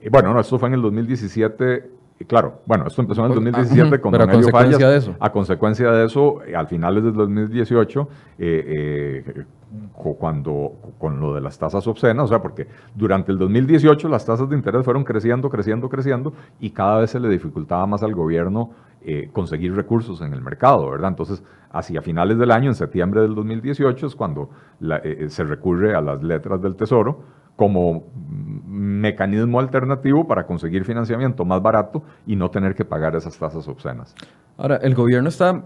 Speaker 2: Eh, bueno, no, esto fue en el 2017 claro, bueno, esto empezó en el 2017 pues, con Don a consecuencia de eso. A consecuencia de eso, al finales del 2018, eh, eh, cuando con lo de las tasas obscenas, o sea, porque durante el 2018 las tasas de interés fueron creciendo, creciendo, creciendo, y cada vez se le dificultaba más al gobierno eh, conseguir recursos en el mercado, ¿verdad? Entonces, hacia finales del año, en septiembre del 2018, es cuando se recurre a las letras del Tesoro como mecanismo alternativo para conseguir financiamiento más barato y no tener que pagar esas tasas obscenas.
Speaker 1: Ahora, el gobierno está,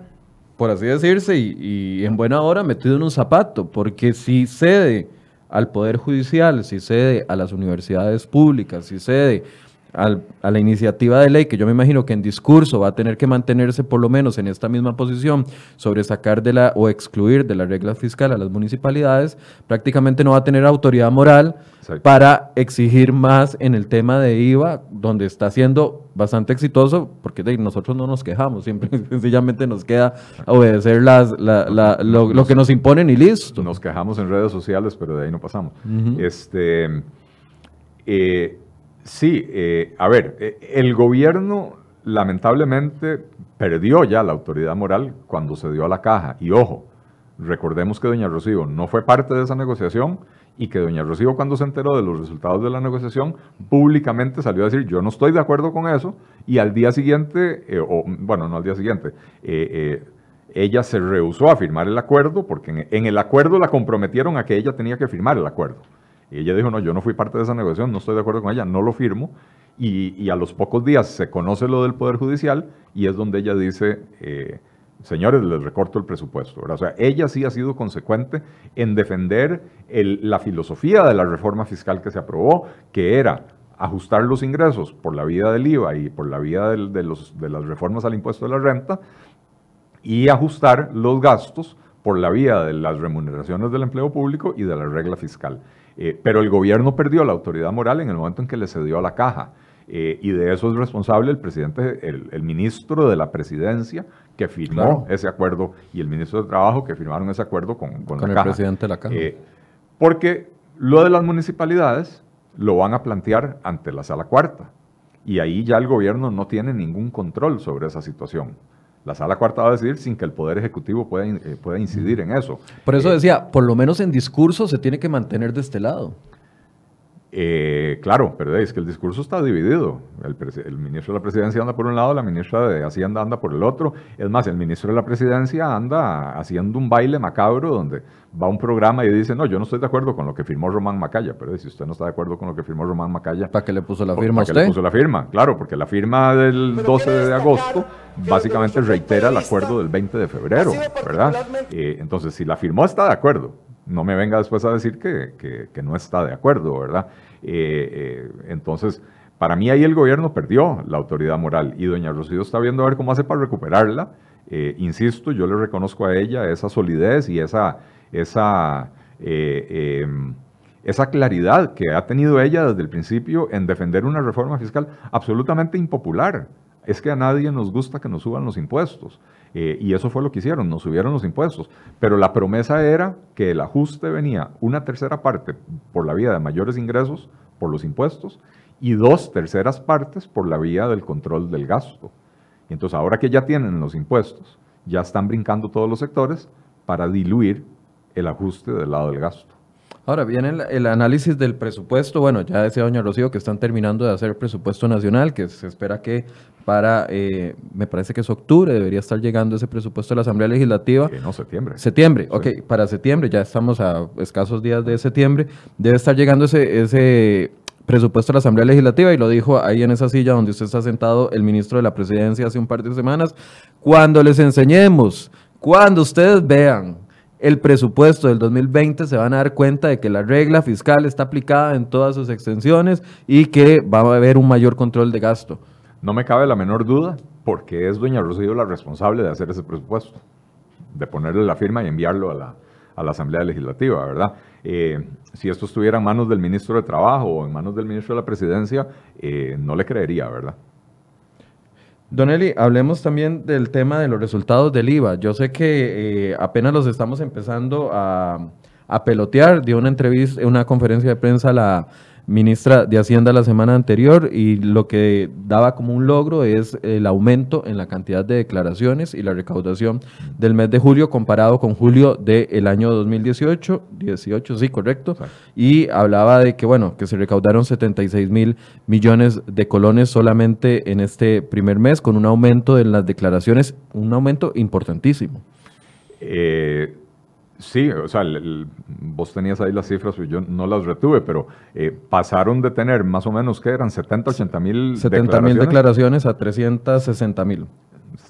Speaker 1: por así decirse, y, en buena hora metido en un zapato, porque si cede al Poder Judicial, si cede a las universidades públicas, si cede a la iniciativa de ley, que yo me imagino que en discurso va a tener que mantenerse por lo menos en esta misma posición sobre sacar de la o excluir de la regla fiscal a las municipalidades, prácticamente no va a tener autoridad moral para exigir más en el tema de IVA, donde está siendo bastante exitoso, porque de, nosotros no nos quejamos, siempre sencillamente nos queda obedecer las, lo, que nos imponen y listo.
Speaker 2: Nos quejamos en redes sociales, pero de ahí no pasamos. este, eh, Sí, eh, a ver, eh, el gobierno lamentablemente perdió ya la autoridad moral cuando se dio a la caja. Y ojo, recordemos que doña Rocío no fue parte de esa negociación y que doña Rocío cuando se enteró de los resultados de la negociación públicamente salió a decir yo no estoy de acuerdo con eso y al día siguiente, eh, o bueno, no al día siguiente, ella se rehusó a firmar el acuerdo porque en el acuerdo la comprometieron a que ella tenía que firmar el acuerdo. Y ella dijo, no, yo no fui parte de esa negociación, no estoy de acuerdo con ella, no lo firmo. Y, a los pocos días se conoce lo del Poder Judicial y es donde ella dice, eh, señores, les recorto el presupuesto. O sea, ella sí ha sido consecuente en defender la filosofía de la reforma fiscal que se aprobó, que era ajustar los ingresos por la vía del IVA y por la vía de, de las reformas al impuesto de la renta y ajustar los gastos por la vía de las remuneraciones del empleo público y de la regla fiscal. Eh, pero el gobierno perdió la autoridad moral en el momento en que le cedió a la caja. Eh, y de eso es responsable el presidente, el, ministro de la presidencia que firmó ese acuerdo y el ministro de Trabajo que firmaron ese acuerdo con, con,
Speaker 1: el presidente de la caja.
Speaker 2: Eh, porque lo de las municipalidades lo van a plantear ante la sala cuarta. Y ahí ya el gobierno no tiene ningún control sobre esa situación. La sala cuarta va a decidir sin que el Poder Ejecutivo pueda, eh, pueda incidir en eso.
Speaker 1: Por eso eh, decía, por lo menos en discurso se tiene que mantener de este lado.
Speaker 2: Eh, claro, pero es que el discurso está dividido. El, ministro de la presidencia anda por un lado, la ministra de Hacienda anda por el otro. Es más, el ministro de la presidencia anda haciendo un baile macabro donde va a un programa y dice, no, yo no estoy de acuerdo con lo que firmó Román Macaya. Pero si usted no está de acuerdo con lo que firmó Román Macaya...
Speaker 1: ¿Para qué le puso la firma
Speaker 2: a usted? le puso la firma? Claro, porque la firma del 12 de agosto básicamente reitera el acuerdo del 20 de febrero, ¿verdad? Eh, entonces, si la firmó, está de acuerdo No me venga después a decir que, que, no está de acuerdo, ¿verdad? Eh, eh, entonces, para mí ahí el gobierno perdió la autoridad moral y doña Rocío está viendo a ver cómo hace para recuperarla. Eh, insisto, yo le reconozco a ella esa solidez y esa, esa, em, esa claridad que ha tenido ella desde el principio en defender una reforma fiscal absolutamente impopular. Es que a nadie nos gusta que nos suban los impuestos. Eh, y eso fue lo que hicieron, nos subieron los impuestos. Pero la promesa era que el ajuste venía una tercera parte por la vía de mayores ingresos por los impuestos y dos terceras partes por la vía del control del gasto. Y entonces ahora que ya tienen los impuestos, ya están brincando todos los sectores para diluir el ajuste del lado del gasto.
Speaker 1: Ahora viene el, análisis del presupuesto. Bueno, ya decía doña Rocío que están terminando de hacer el presupuesto nacional, que se espera que para, eh, me parece que es octubre, debería estar llegando ese presupuesto a la Asamblea Legislativa.
Speaker 2: no, septiembre.
Speaker 1: Septiembre, ok, para septiembre, ya estamos a escasos días de septiembre, debe estar llegando ese, ese presupuesto a la Asamblea Legislativa y lo dijo ahí en esa silla donde usted está sentado el ministro de la Presidencia hace un par de semanas. Cuando les enseñemos, cuando ustedes vean el presupuesto del 2020 se van a dar cuenta de que la regla fiscal está aplicada en todas sus extensiones y que va a haber un mayor control de gasto.
Speaker 2: No me cabe la menor duda, porque es doña Rocío la responsable de hacer ese presupuesto, de ponerle la firma y enviarlo a la, Asamblea Legislativa, ¿verdad? Eh, si esto estuviera en manos del ministro de Trabajo o en manos del ministro de la Presidencia, eh, no le creería, ¿verdad?
Speaker 1: Don Eli, hablemos también del tema de los resultados del IVA. Yo sé que eh, apenas los estamos empezando a, a pelotear. Dio una entrevista, una conferencia de prensa la ministra de Hacienda la semana anterior y lo que daba como un logro es el aumento en la cantidad de declaraciones y la recaudación del mes de julio comparado con julio del año 2018, 18, sí, correcto, y hablaba de que, bueno, que se recaudaron 76 mil millones de colones solamente en este primer mes con un aumento de las declaraciones, un aumento importantísimo.
Speaker 2: Eh, Sí, o sea, vos tenías ahí las cifras, yo no las retuve, pero eh, pasaron de tener más o menos, ¿qué eran? 70, 80 mil
Speaker 1: 70 mil declaraciones a 360 mil.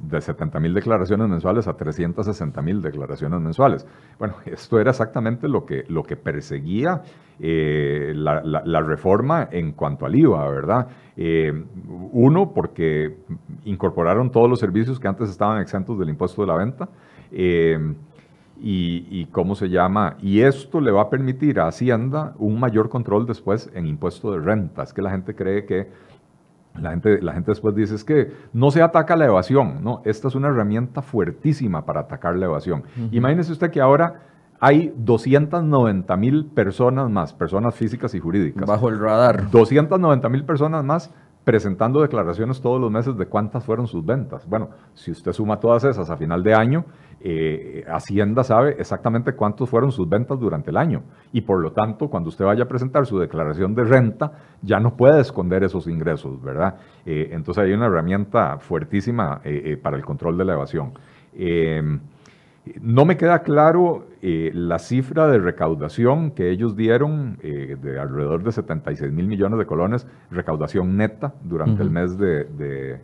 Speaker 2: De 70 mil declaraciones mensuales a 360 mil declaraciones mensuales. Bueno, esto era exactamente lo que, lo que perseguía eh, la, reforma en cuanto al IVA, ¿verdad? Eh, uno, porque incorporaron todos los servicios que antes estaban exentos del impuesto de la venta y, cómo se llama. Y esto le va a permitir a Hacienda un mayor control después en impuesto de renta. Es que la gente cree que la gente, la gente después dice es que no se ataca la evasión. No, esta es una herramienta fuertísima para atacar la evasión. Imagínese usted que ahora hay 290 mil personas más, personas físicas y jurídicas.
Speaker 1: Bajo el radar.
Speaker 2: 290 mil personas más presentando declaraciones todos los meses de cuántas fueron sus ventas. Bueno, si usted suma todas esas a final de año, eh, Hacienda sabe exactamente cuántos fueron sus ventas durante el año. Y por lo tanto, cuando usted vaya a presentar su declaración de renta, ya no puede esconder esos ingresos, ¿verdad? Eh, entonces hay una herramienta fuertísima eh, para el control de la evasión. No me queda claro la cifra de recaudación que ellos dieron de alrededor de 76 mil millones de colones, recaudación neta durante el mes de,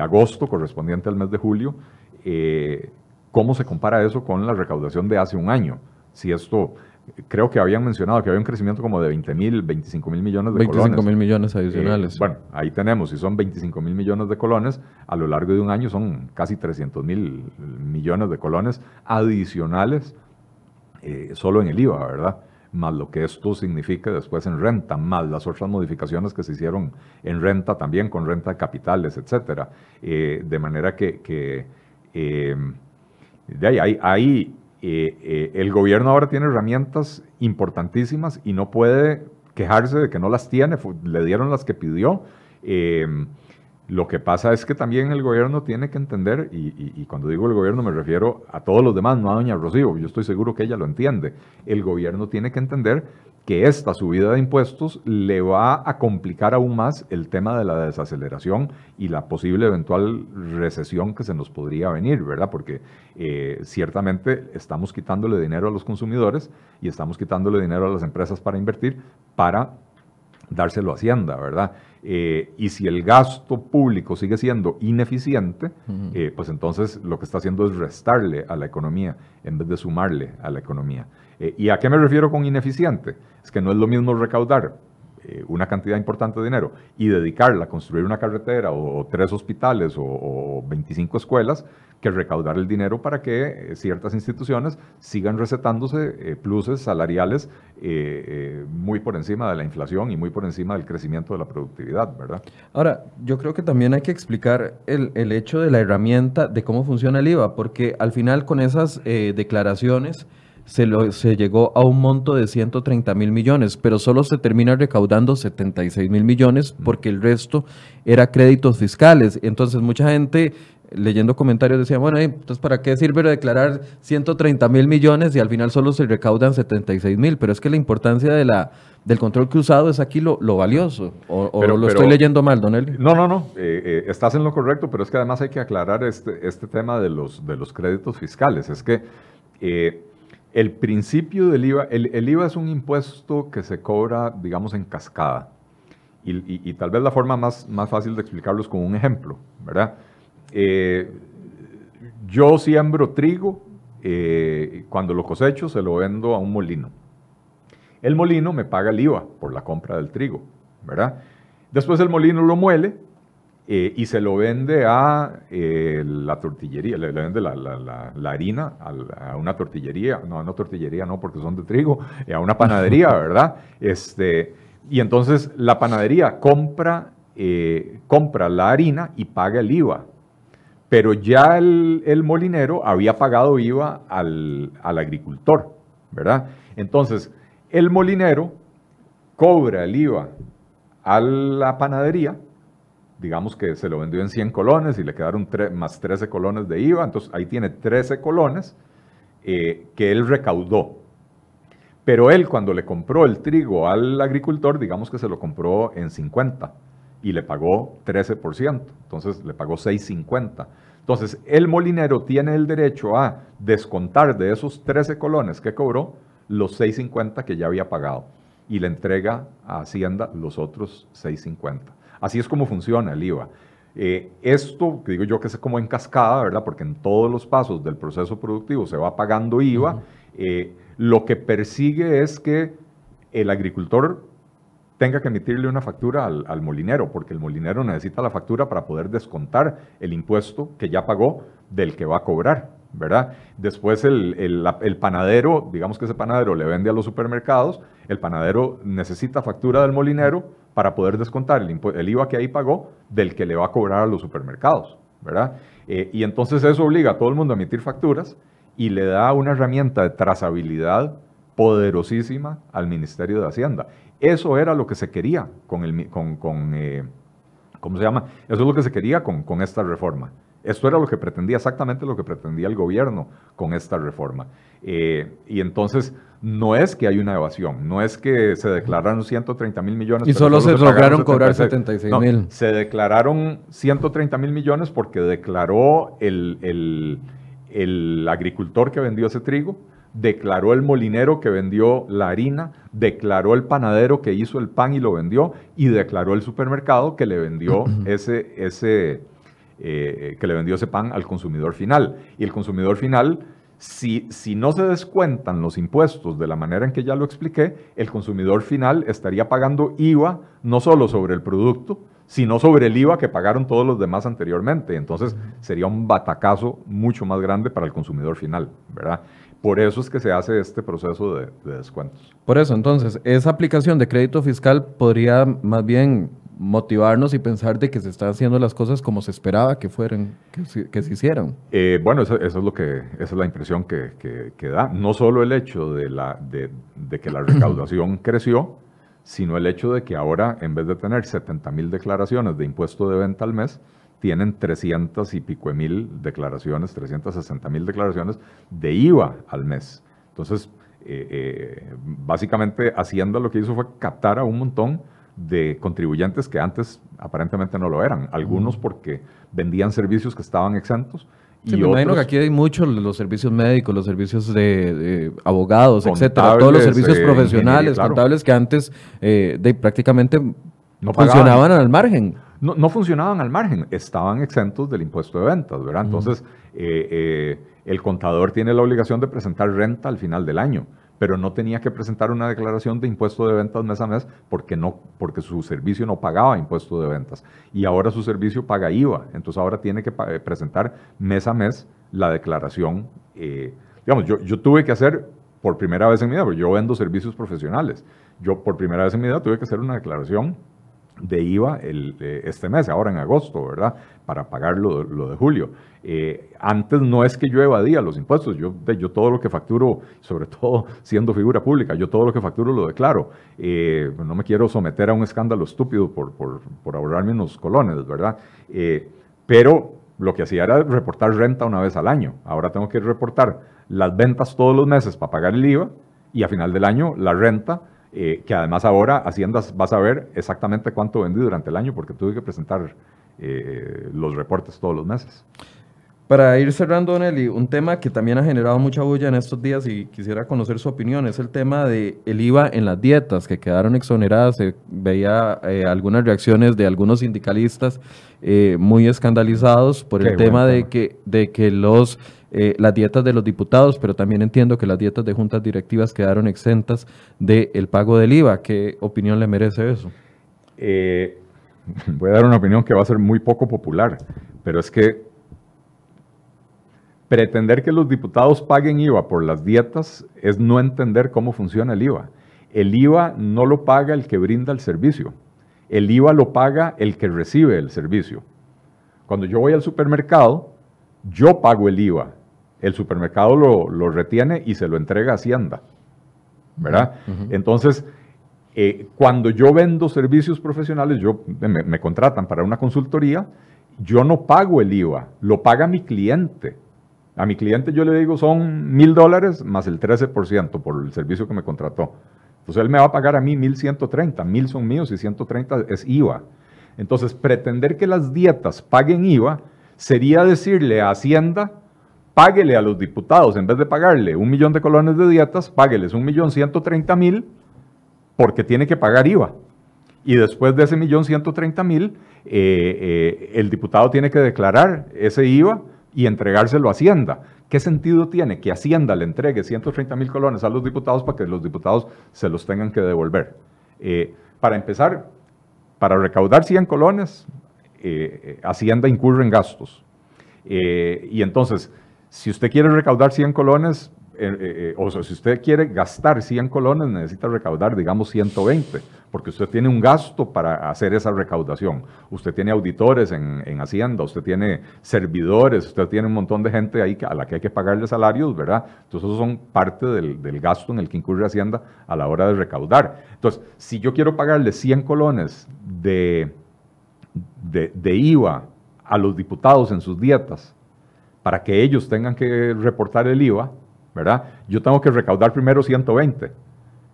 Speaker 2: agosto, correspondiente al mes de julio. ¿Cómo se compara eso con la recaudación de hace un año? Si esto, creo que habían mencionado que había un crecimiento como de 20 mil, 25 mil millones de
Speaker 1: 25 mil millones adicionales.
Speaker 2: Eh, bueno, ahí tenemos, si son 25 mil millones de colones, a lo largo de un año son casi 300 mil millones de colones adicionales eh, solo en el IVA, ¿verdad? Más lo que esto significa después en renta, más las otras modificaciones que se hicieron en renta también, con renta de capitales, etcétera. Eh, de manera que, de ahí, ahí, eh, el gobierno ahora tiene herramientas importantísimas y no puede quejarse de que no las tiene, le dieron las que pidió. Em, lo que pasa es que también el gobierno tiene que entender, y, cuando digo el gobierno me refiero a todos los demás, no a doña Rocío, yo estoy seguro que ella lo entiende, el gobierno tiene que entender que esta subida de impuestos le va a complicar aún más el tema de la desaceleración y la posible eventual recesión que se nos podría venir, ¿verdad? Porque eh, ciertamente estamos quitándole dinero a los consumidores y estamos quitándole dinero a las empresas para invertir para dárselo a Hacienda, ¿verdad? Eh, y si el gasto público sigue siendo ineficiente, eh, pues entonces lo que está haciendo es restarle a la economía en vez de sumarle a la economía. Eh, ¿Y a qué me refiero con ineficiente? Es que no es lo mismo recaudar una cantidad importante de dinero y dedicarla a construir una carretera o, tres hospitales o, o 25 escuelas que recaudar el dinero para que eh, ciertas instituciones sigan recetándose eh, pluses salariales eh, muy por encima de la inflación y muy por encima del crecimiento de la productividad, ¿verdad?
Speaker 1: Ahora, yo creo que también hay que explicar el, el hecho de la herramienta de cómo funciona el IVA, porque al final con esas declaraciones se, lo, se llegó a un monto de 130 mil millones, pero solo se termina recaudando 76 mil millones porque el resto era créditos fiscales. Entonces mucha gente leyendo comentarios decían, bueno, entonces ¿para qué sirve declarar 130 mil millones y al final solo se recaudan 76 mil? Pero es que la importancia de la, del control cruzado es aquí lo, valioso. ¿O, lo estoy leyendo mal, Don Eli?
Speaker 2: No, no, no, eh, eh, estás en lo correcto, pero es que además hay que aclarar este, este tema de los, de los créditos fiscales. Es que eh, el principio del IVA, el, IVA es un impuesto que se cobra, digamos, en cascada. Y, tal vez la forma más, más fácil de explicarlo es con un ejemplo, ¿verdad? Eh, yo siembro trigo, eh, cuando lo cosecho se lo vendo a un molino. El molino me paga el IVA por la compra del trigo, ¿verdad? Después el molino lo muele eh, y se lo vende a la tortillería, le, vende la, harina a, una tortillería, no, a una tortillería no, porque son de trigo, a una panadería, ¿verdad? Este, y entonces la panadería compra, compra la harina y paga el IVA pero ya el, molinero había pagado IVA al, agricultor, ¿verdad? Entonces, el molinero cobra el IVA a la panadería, digamos que se lo vendió en 100 colones y le quedaron más 13 colones de IVA, entonces ahí tiene 13 colones eh, que él recaudó. Pero él cuando le compró el trigo al agricultor, digamos que se lo compró en 50 y le pagó 13%, entonces le pagó 6.50. Entonces, el molinero tiene el derecho a descontar de esos 13 colones que cobró los 6.50 que ya había pagado y le entrega a Hacienda los otros 6.50. Así es como funciona el IVA. Eh, esto, que digo yo que es como en cascada, ¿verdad? Porque en todos los pasos del proceso productivo se va pagando IVA. Eh, lo que persigue es que el agricultor tenga que emitirle una factura al, molinero, porque el molinero necesita la factura para poder descontar el impuesto que ya pagó del que va a cobrar, ¿verdad? Después el, panadero, digamos que ese panadero le vende a los supermercados, el panadero necesita factura del molinero para poder descontar el, IVA que ahí pagó del que le va a cobrar a los supermercados, ¿verdad? Eh, y entonces eso obliga a todo el mundo a emitir facturas y le da una herramienta de trazabilidad poderosísima al Ministerio de Hacienda. Eso era lo que se quería con el, con, con eh, ¿cómo se llama? Eso es lo que se quería con, con, esta reforma. Esto era lo que pretendía, exactamente lo que pretendía el gobierno con esta reforma. Eh, y entonces, no es que hay una evasión, no es que se declararon 130 mil millones.
Speaker 1: Y solo, se, lograron cobrar 76 mil.
Speaker 2: se declararon 130 mil millones porque declaró el, el, el agricultor que vendió ese trigo, declaró el molinero que vendió la harina, declaró el panadero que hizo el pan y lo vendió, y declaró el supermercado que le vendió ese, ese, eh, que le vendió ese pan al consumidor final. Y el consumidor final, si, si no se descuentan los impuestos de la manera en que ya lo expliqué, el consumidor final estaría pagando IVA no solo sobre el producto, sino sobre el IVA que pagaron todos los demás anteriormente. Entonces sería un batacazo mucho más grande para el consumidor final, ¿verdad? Por eso es que se hace este proceso de, descuentos.
Speaker 1: Por eso, entonces, esa aplicación de crédito fiscal podría más bien motivarnos y pensar de que se están haciendo las cosas como se esperaba que fueran, que, se hicieran.
Speaker 2: Eh, bueno, eso, es lo que, esa es la impresión que, que, da. No solo el hecho de, la, de, de que la recaudación creció, sino el hecho de que ahora, en vez de tener 70 mil declaraciones de impuesto de venta al mes, tienen 300 y pico mil declaraciones, 360 mil declaraciones de IVA al mes. Entonces, eh, eh, básicamente Hacienda lo que hizo fue captar a un montón de contribuyentes que antes aparentemente no lo eran, algunos porque vendían servicios que estaban exentos
Speaker 1: Sí, me imagino que aquí hay muchos los servicios médicos, los servicios de, abogados, etcétera, todos los servicios eh, profesionales, contables que antes eh, de, prácticamente no funcionaban al margen.
Speaker 2: No, no, funcionaban al margen, estaban exentos del impuesto de ventas, ¿verdad? Entonces, eh, el contador tiene la obligación de presentar renta al final del año pero no tenía que presentar una declaración de impuesto de ventas mes a mes porque, no, porque su servicio no pagaba impuesto de ventas. Y ahora su servicio paga IVA, entonces ahora tiene que eh, presentar mes a mes la declaración. Eh, digamos, yo, yo tuve que hacer por primera vez en mi vida, porque yo vendo servicios profesionales, yo por primera vez en mi vida tuve que hacer una declaración de IVA el, eh, este mes, ahora en agosto, ¿verdad? Para pagar lo, de julio. Eh, antes no es que yo evadía los impuestos, yo, yo todo lo que facturo, sobre todo siendo figura pública, yo todo lo que facturo lo declaro. Eh, no me quiero someter a un escándalo estúpido por, por, por ahorrarme unos colones, ¿verdad? pero lo que hacía era reportar renta una vez al año. Ahora tengo que reportar las ventas todos los meses para pagar el IVA y a final del año la renta eh, que además ahora Hacienda va a saber exactamente cuánto vendí durante el año porque tuve que presentar eh, los reportes todos los meses.
Speaker 1: Para ir cerrando, Nelly, un tema que también ha generado mucha bulla en estos días y quisiera conocer su opinión es el tema del el IVA en las dietas que quedaron exoneradas. Se veía eh, algunas reacciones de algunos sindicalistas muy escandalizados por el tema de que, de que los eh, las dietas de los diputados, pero también entiendo que las dietas de juntas directivas quedaron exentas del pago del IVA. ¿Qué opinión le merece eso?
Speaker 2: Eh, voy a dar una opinión que va a ser muy poco popular, pero es que pretender que los diputados paguen IVA por las dietas es no entender cómo funciona el IVA. El IVA no lo paga el que brinda el servicio. El IVA lo paga el que recibe el servicio. Cuando yo voy al supermercado, yo pago el IVA el supermercado lo, retiene y se lo entrega a Hacienda. ¿Verdad? Entonces, eh, cuando yo vendo servicios profesionales, yo, me, contratan para una consultoría, yo no pago el IVA, lo paga mi cliente. A mi cliente yo le digo son mil dólares más el 13% por el servicio que me contrató. Entonces él me va a pagar a mí 1130, mil son míos y 130 es IVA. Entonces pretender que las dietas paguen IVA sería decirle a Hacienda, páguele a los diputados, en vez de pagarle un millón de colones de dietas, págueles un millón ciento treinta mil porque tiene que pagar IVA. Y después de ese millón ciento treinta mil, eh, eh, el diputado tiene que declarar ese IVA y entregárselo a Hacienda. ¿Qué sentido tiene que Hacienda le entregue 130 mil colones a los diputados para que los diputados se los tengan que devolver? Eh, para empezar, para recaudar 100 colones, Hacienda incurre en gastos. y entonces, si usted quiere recaudar 100 colones, eh, eh, eh, o sea, si usted quiere gastar 100 colones, necesita recaudar, digamos, 120, porque usted tiene un gasto para hacer esa recaudación. Usted tiene auditores en, Hacienda, usted tiene servidores, usted tiene un montón de gente ahí a la que hay que pagarle salarios, ¿verdad? Entonces, esos son parte del, gasto en el que incurre Hacienda a la hora de recaudar. Entonces, si yo quiero pagarle 100 colones de, de, de IVA a los diputados en sus dietas, para que ellos tengan que reportar el IVA, ¿verdad? Yo tengo que recaudar primero 120.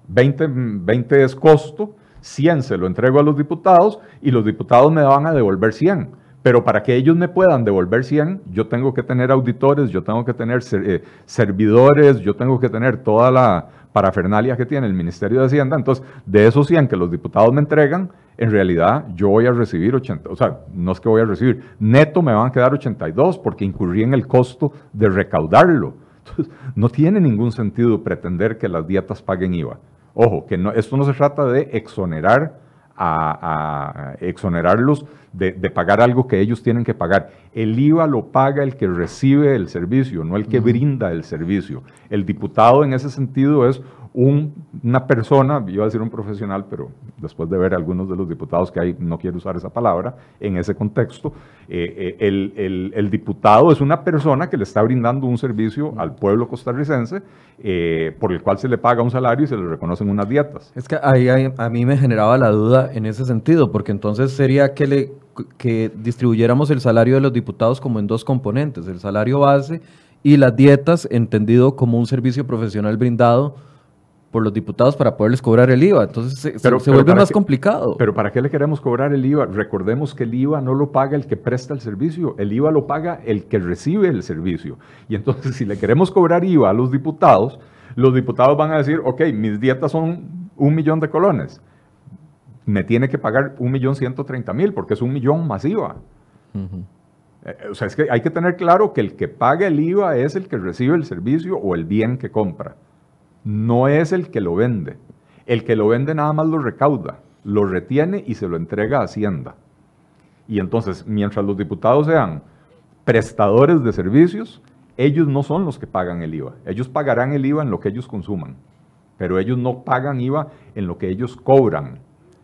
Speaker 2: 20, 20 es costo, 100 se lo entrego a los diputados y los diputados me van a devolver 100. Pero para que ellos me puedan devolver 100, yo tengo que tener auditores, yo tengo que tener eh, servidores, yo tengo que tener toda la parafernalia que tiene el Ministerio de Hacienda. Entonces, de esos 100 que los diputados me entregan, en realidad yo voy a recibir 80, o sea, no es que voy a recibir, neto me van a quedar 82 porque incurrí en el costo de recaudarlo. Entonces, no tiene ningún sentido pretender que las dietas paguen IVA. Ojo, que no, esto no se trata de exonerar a, exonerarlos de, de, pagar algo que ellos tienen que pagar. El IVA lo paga el que recibe el servicio, no el que brinda el servicio. El diputado en ese sentido es una persona, iba a decir un profesional, pero después de ver algunos de los diputados que hay, no quiero usar esa palabra en ese contexto, eh, eh, el, diputado es una persona que le está brindando un servicio al pueblo costarricense eh, por el cual se le paga un salario y se le reconocen unas dietas.
Speaker 1: Es que ahí, a mí me generaba la duda en ese sentido, porque entonces sería que, le, que distribuyéramos el salario de los diputados como en dos componentes, el salario base y las dietas entendido como un servicio profesional brindado por los diputados para poderles cobrar el IVA. Entonces se, vuelve más complicado.
Speaker 2: Pero ¿para qué le queremos cobrar el IVA? Recordemos que el IVA no lo paga el que presta el servicio, el IVA lo paga el que recibe el servicio. Y entonces si le queremos cobrar IVA a los diputados, los diputados van a decir, ok, mis dietas son un millón de colones. Me tiene que pagar un millón ciento treinta mil porque es un millón más IVA. Eh, o sea, es que hay que tener claro que el que paga el IVA es el que recibe el servicio o el bien que compra no es el que lo vende. El que lo vende nada más lo recauda, lo retiene y se lo entrega a Hacienda. Y entonces, mientras los diputados sean prestadores de servicios, ellos no son los que pagan el IVA. Ellos pagarán el IVA en lo que ellos consuman, pero ellos no pagan IVA en lo que ellos cobran.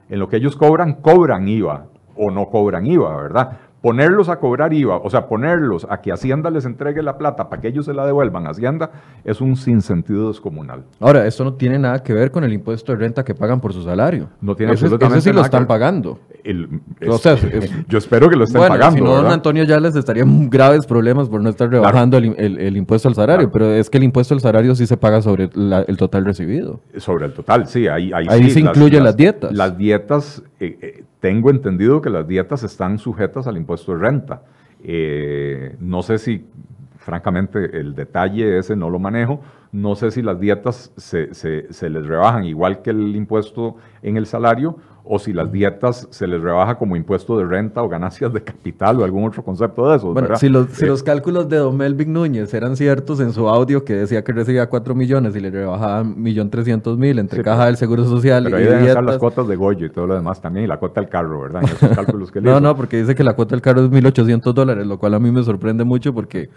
Speaker 2: En lo que ellos cobran, cobran IVA o no cobran IVA, ¿verdad? Ponerlos a cobrar IVA, o sea, ponerlos a que Hacienda les entregue la plata para que ellos se la devuelvan a Hacienda, es un sinsentido descomunal.
Speaker 1: Ahora, esto no tiene nada que ver con el impuesto de renta que pagan por su salario.
Speaker 2: No tiene absolutamente
Speaker 1: eso sí lo están pagando.
Speaker 2: yo espero que lo estén bueno, pagando. Si
Speaker 1: no, don Antonio ya les estaría graves problemas por no estar rebajando el, impuesto al salario, pero es que el impuesto al salario sí se paga sobre el total recibido.
Speaker 2: Sobre el total, sí. Ahí,
Speaker 1: ahí, se incluyen las, dietas.
Speaker 2: Las dietas, eh, eh, tengo entendido que las dietas están sujetas al impuesto de renta. Eh, no sé si, francamente, el detalle ese no lo manejo. No sé si las dietas se, se, se les rebajan igual que el impuesto en el salario o si las dietas se les rebaja como impuesto de renta o ganancias de capital o algún otro concepto de eso.
Speaker 1: Bueno, si los, si eh, los cálculos de Don Melvin Núñez eran ciertos en su audio que decía que recibía 4 millones y le rebajaban 1.300.000 entre caja del Seguro Social
Speaker 2: pero y ahí deben estar las cuotas de Goyo y todo lo demás también y la cuota del carro, ¿verdad?
Speaker 1: esos cálculos que no, no, porque dice que la cuota del carro es 1.800 dólares, lo cual a mí me sorprende mucho porque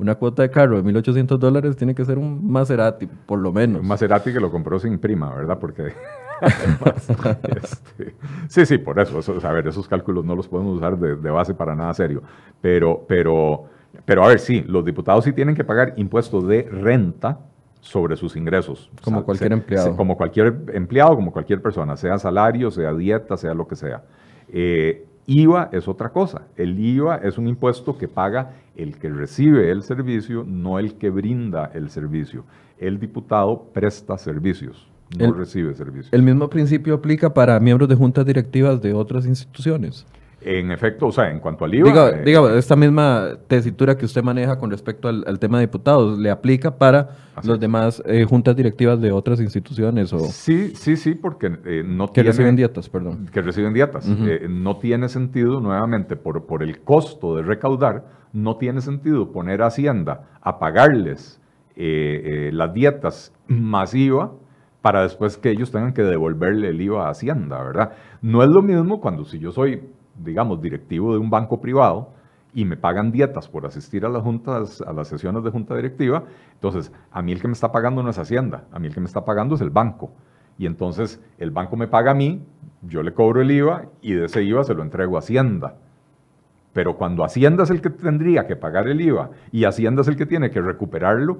Speaker 1: una cuota de carro de 1.800 dólares tiene que ser un Maserati, por lo menos.
Speaker 2: Un Maserati que lo compró sin prima, ¿verdad? Porque este, sí, sí, por eso, A ver, esos cálculos no los podemos usar de, base para nada serio. Pero, pero, pero a ver, sí, los diputados sí tienen que pagar impuestos de renta sobre sus ingresos.
Speaker 1: Como cualquier empleado.
Speaker 2: como cualquier empleado, como cualquier persona, sea salario, sea dieta, sea lo que sea. Eh, IVA es otra cosa. El IVA es un impuesto que paga el que recibe el servicio, no el que brinda el servicio. El diputado presta servicios no recibe servicios.
Speaker 1: ¿El mismo principio aplica para miembros de juntas directivas de otras instituciones?
Speaker 2: En efecto, o sea, en cuanto al IVA...
Speaker 1: Diga, eh, esta misma tesitura que usted maneja con respecto al, tema de diputados, ¿le aplica para los demás eh, juntas directivas de otras instituciones? O
Speaker 2: sí, sí, sí, porque eh, no
Speaker 1: que reciben dietas, perdón.
Speaker 2: Que reciben dietas. no tiene sentido, nuevamente, por, por el costo de recaudar, no tiene sentido poner a Hacienda a pagarles las dietas masivas para después que ellos tengan que devolverle el IVA a Hacienda, ¿verdad? No es lo mismo cuando si yo soy, digamos, directivo de un banco privado y me pagan dietas por asistir a las juntas, a las sesiones de junta directiva, entonces a mí el que me está pagando no es Hacienda, a mí el que me está pagando es el banco. Y entonces el banco me paga a mí, yo le cobro el IVA y de ese IVA se lo entrego a Hacienda. Pero cuando Hacienda es el que tendría que pagar el IVA y Hacienda es el que tiene que recuperarlo,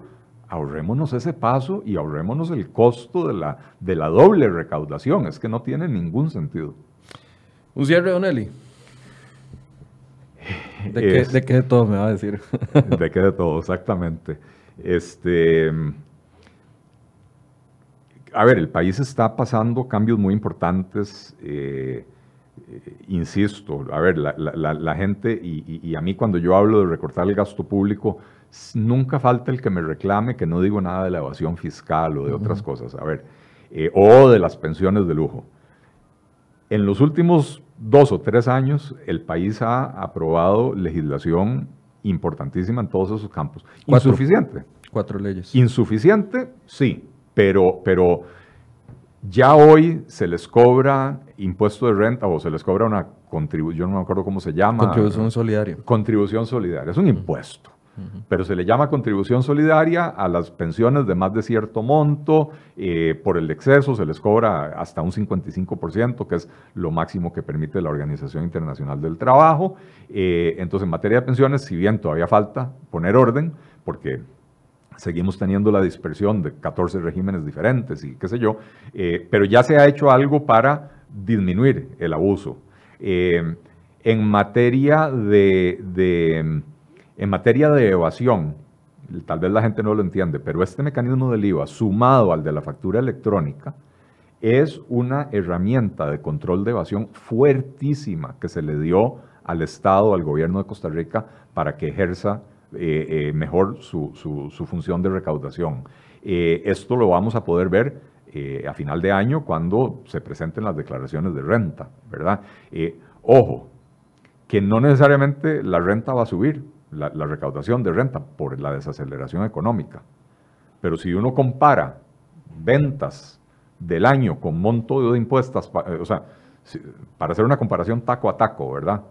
Speaker 2: ahorrémonos ese paso y ahorrémonos el costo de la, de la doble recaudación. Es que no tiene ningún sentido.
Speaker 1: Un cierre. ¿De, qué, ¿De, qué, de todo me va a decir?
Speaker 2: de qué de todo, exactamente. Este, a ver, el país está pasando cambios muy importantes. Eh, eh, insisto, a ver, la, la, gente, y, y, a mí cuando yo hablo de recortar el gasto público, nunca falta el que me reclame que no digo nada de la evasión fiscal o de otras cosas, a ver, eh, o de las pensiones de lujo. En los últimos dos o tres años, el país ha aprobado legislación importantísima en todos esos campos. Insuficiente.
Speaker 1: Cuatro leyes.
Speaker 2: Insuficiente, sí, pero, pero ya hoy se les cobra impuesto de renta o se les cobra una contribución, no me acuerdo cómo se llama.
Speaker 1: Contribución solidaria.
Speaker 2: Contribución solidaria, es un impuesto pero se le llama contribución solidaria a las pensiones de más de cierto monto, eh, por el exceso se les cobra hasta un 55%, que es lo máximo que permite la Organización Internacional del Trabajo. Eh, entonces, en materia de pensiones, si bien todavía falta poner orden, porque seguimos teniendo la dispersión de 14 regímenes diferentes y qué sé yo, eh, pero ya se ha hecho algo para disminuir el abuso. en materia de en materia de evasión, tal vez la gente no lo entiende, pero este mecanismo del IVA sumado al de la factura electrónica es una herramienta de control de evasión fuertísima que se le dio al Estado, al gobierno de Costa Rica, para que ejerza eh, eh, mejor su, función de recaudación. Eh, esto lo vamos a poder ver a final de año cuando se presenten las declaraciones de renta, ¿verdad? ojo, que no necesariamente la renta va a subir, la, recaudación de renta por la desaceleración económica. Pero si uno compara ventas del año con monto de impuestos, o sea, para hacer una comparación taco a taco, ¿verdad?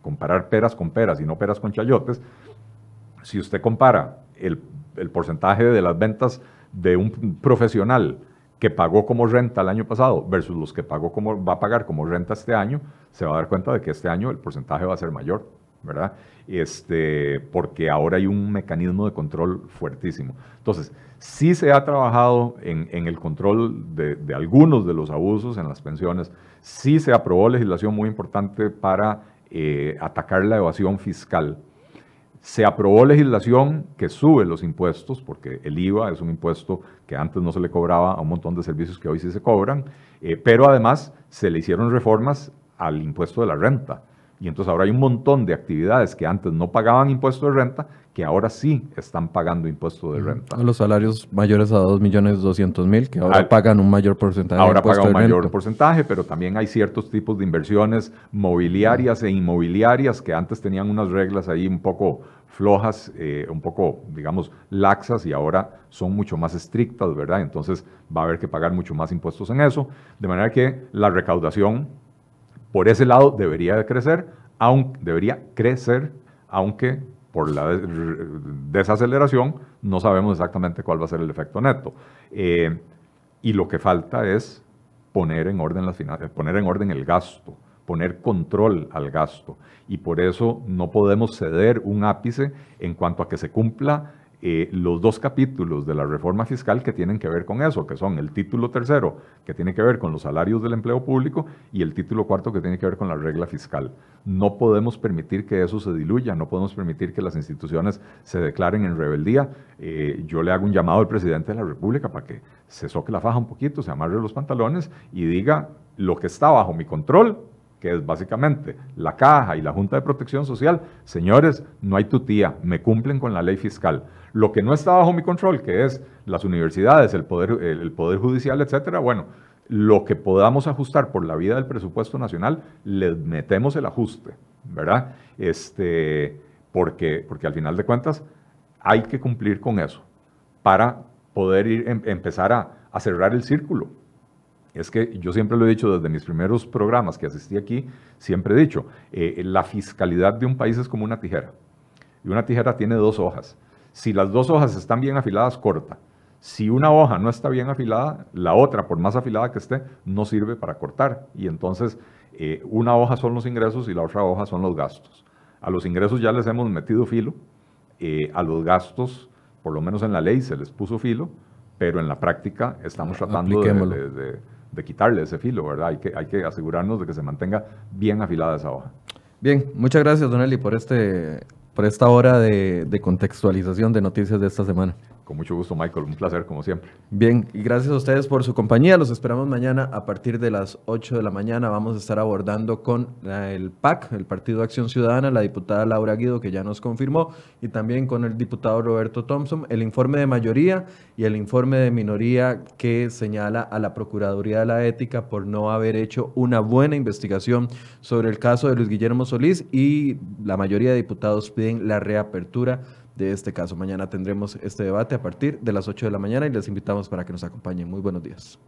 Speaker 2: comparar peras con peras y no peras con chayotes, si usted compara el, porcentaje de las ventas de un profesional que pagó como renta el año pasado versus los que pagó como, va a pagar como renta este año, se va a dar cuenta de que este año el porcentaje va a ser mayor, ¿verdad? Este, porque ahora hay un mecanismo de control fuertísimo. Entonces, sí se ha trabajado en, el control de, de, algunos de los abusos en las pensiones, sí se aprobó legislación muy importante para eh, atacar la evasión fiscal. Se aprobó legislación que sube los impuestos, porque el IVA es un impuesto que antes no se le cobraba a un montón de servicios que hoy sí se cobran, eh, pero además se le hicieron reformas al impuesto de la renta. Y entonces ahora hay un montón de actividades que antes no pagaban impuesto de renta, que ahora sí están pagando impuesto de renta.
Speaker 1: Los salarios mayores a 2.200.000, que ahora pagan un mayor porcentaje.
Speaker 2: Ahora pagan un mayor porcentaje, pero también hay ciertos tipos de inversiones mobiliarias e inmobiliarias que antes tenían unas reglas ahí un poco flojas, eh, un poco, digamos, laxas y ahora son mucho más estrictas, ¿verdad? Entonces va a haber que pagar mucho más impuestos en eso, de manera que la recaudación por ese lado debería de crecer, aunque, debería crecer, aunque por la desaceleración no sabemos exactamente cuál va a ser el efecto neto. Eh, y lo que falta es poner en orden las poner en orden el gasto, poner control al gasto. Y por eso no podemos ceder un ápice en cuanto a que se cumpla eh, los dos capítulos de la reforma fiscal que tienen que ver con eso, que son el título tercero, que tiene que ver con los salarios del empleo público, y el título cuarto, que tiene que ver con la regla fiscal. No podemos permitir que eso se diluya, no podemos permitir que las instituciones se declaren en rebeldía. Eh, yo le hago un llamado al presidente de la República para que se soque la faja un poquito, se amarre los pantalones y diga lo que está bajo mi control, que es básicamente la Caja y la Junta de Protección Social, señores, no hay tutía, me cumplen con la ley fiscal. Lo que no está bajo mi control, que es las universidades, el Poder, el poder Judicial, etcétera, bueno, lo que podamos ajustar por la vida del presupuesto nacional, le metemos el ajuste, ¿verdad? Este, porque, porque al final de cuentas hay que cumplir con eso para poder ir, em, empezar a cerrar el círculo es que yo siempre lo he dicho desde mis primeros programas que asistí aquí, siempre he dicho, eh, la fiscalidad de un país es como una tijera. Y una tijera tiene dos hojas. Si las dos hojas están bien afiladas, corta. Si una hoja no está bien afilada, la otra, por más afilada que esté, no sirve para cortar. Y entonces, eh, una hoja son los ingresos y la otra hoja son los gastos. A los ingresos ya les hemos metido filo, eh, a los gastos, por lo menos en la ley se les puso filo, pero en la práctica estamos tratando de de quitarle ese filo, ¿verdad? Hay que, hay que asegurarnos de que se mantenga bien afilada esa hoja.
Speaker 1: Bien, muchas gracias, Don por, este, por esta hora de, de contextualización de noticias de esta semana.
Speaker 2: Con mucho gusto, Michael. Un placer, como siempre.
Speaker 1: Bien, y gracias a ustedes por su compañía. Los esperamos mañana a partir de las 8 de la mañana. Vamos a estar abordando con el PAC, el Partido Acción Ciudadana, la diputada Laura Guido, que ya nos confirmó, y también con el diputado Roberto Thompson, el informe de mayoría y el informe de minoría que señala a la Procuraduría de la Ética por no haber hecho una buena investigación sobre el caso de Luis Guillermo Solís y la mayoría de diputados piden la reapertura de este caso. Mañana tendremos este debate a partir de las 8 de la mañana y les invitamos para que nos acompañen. Muy buenos días.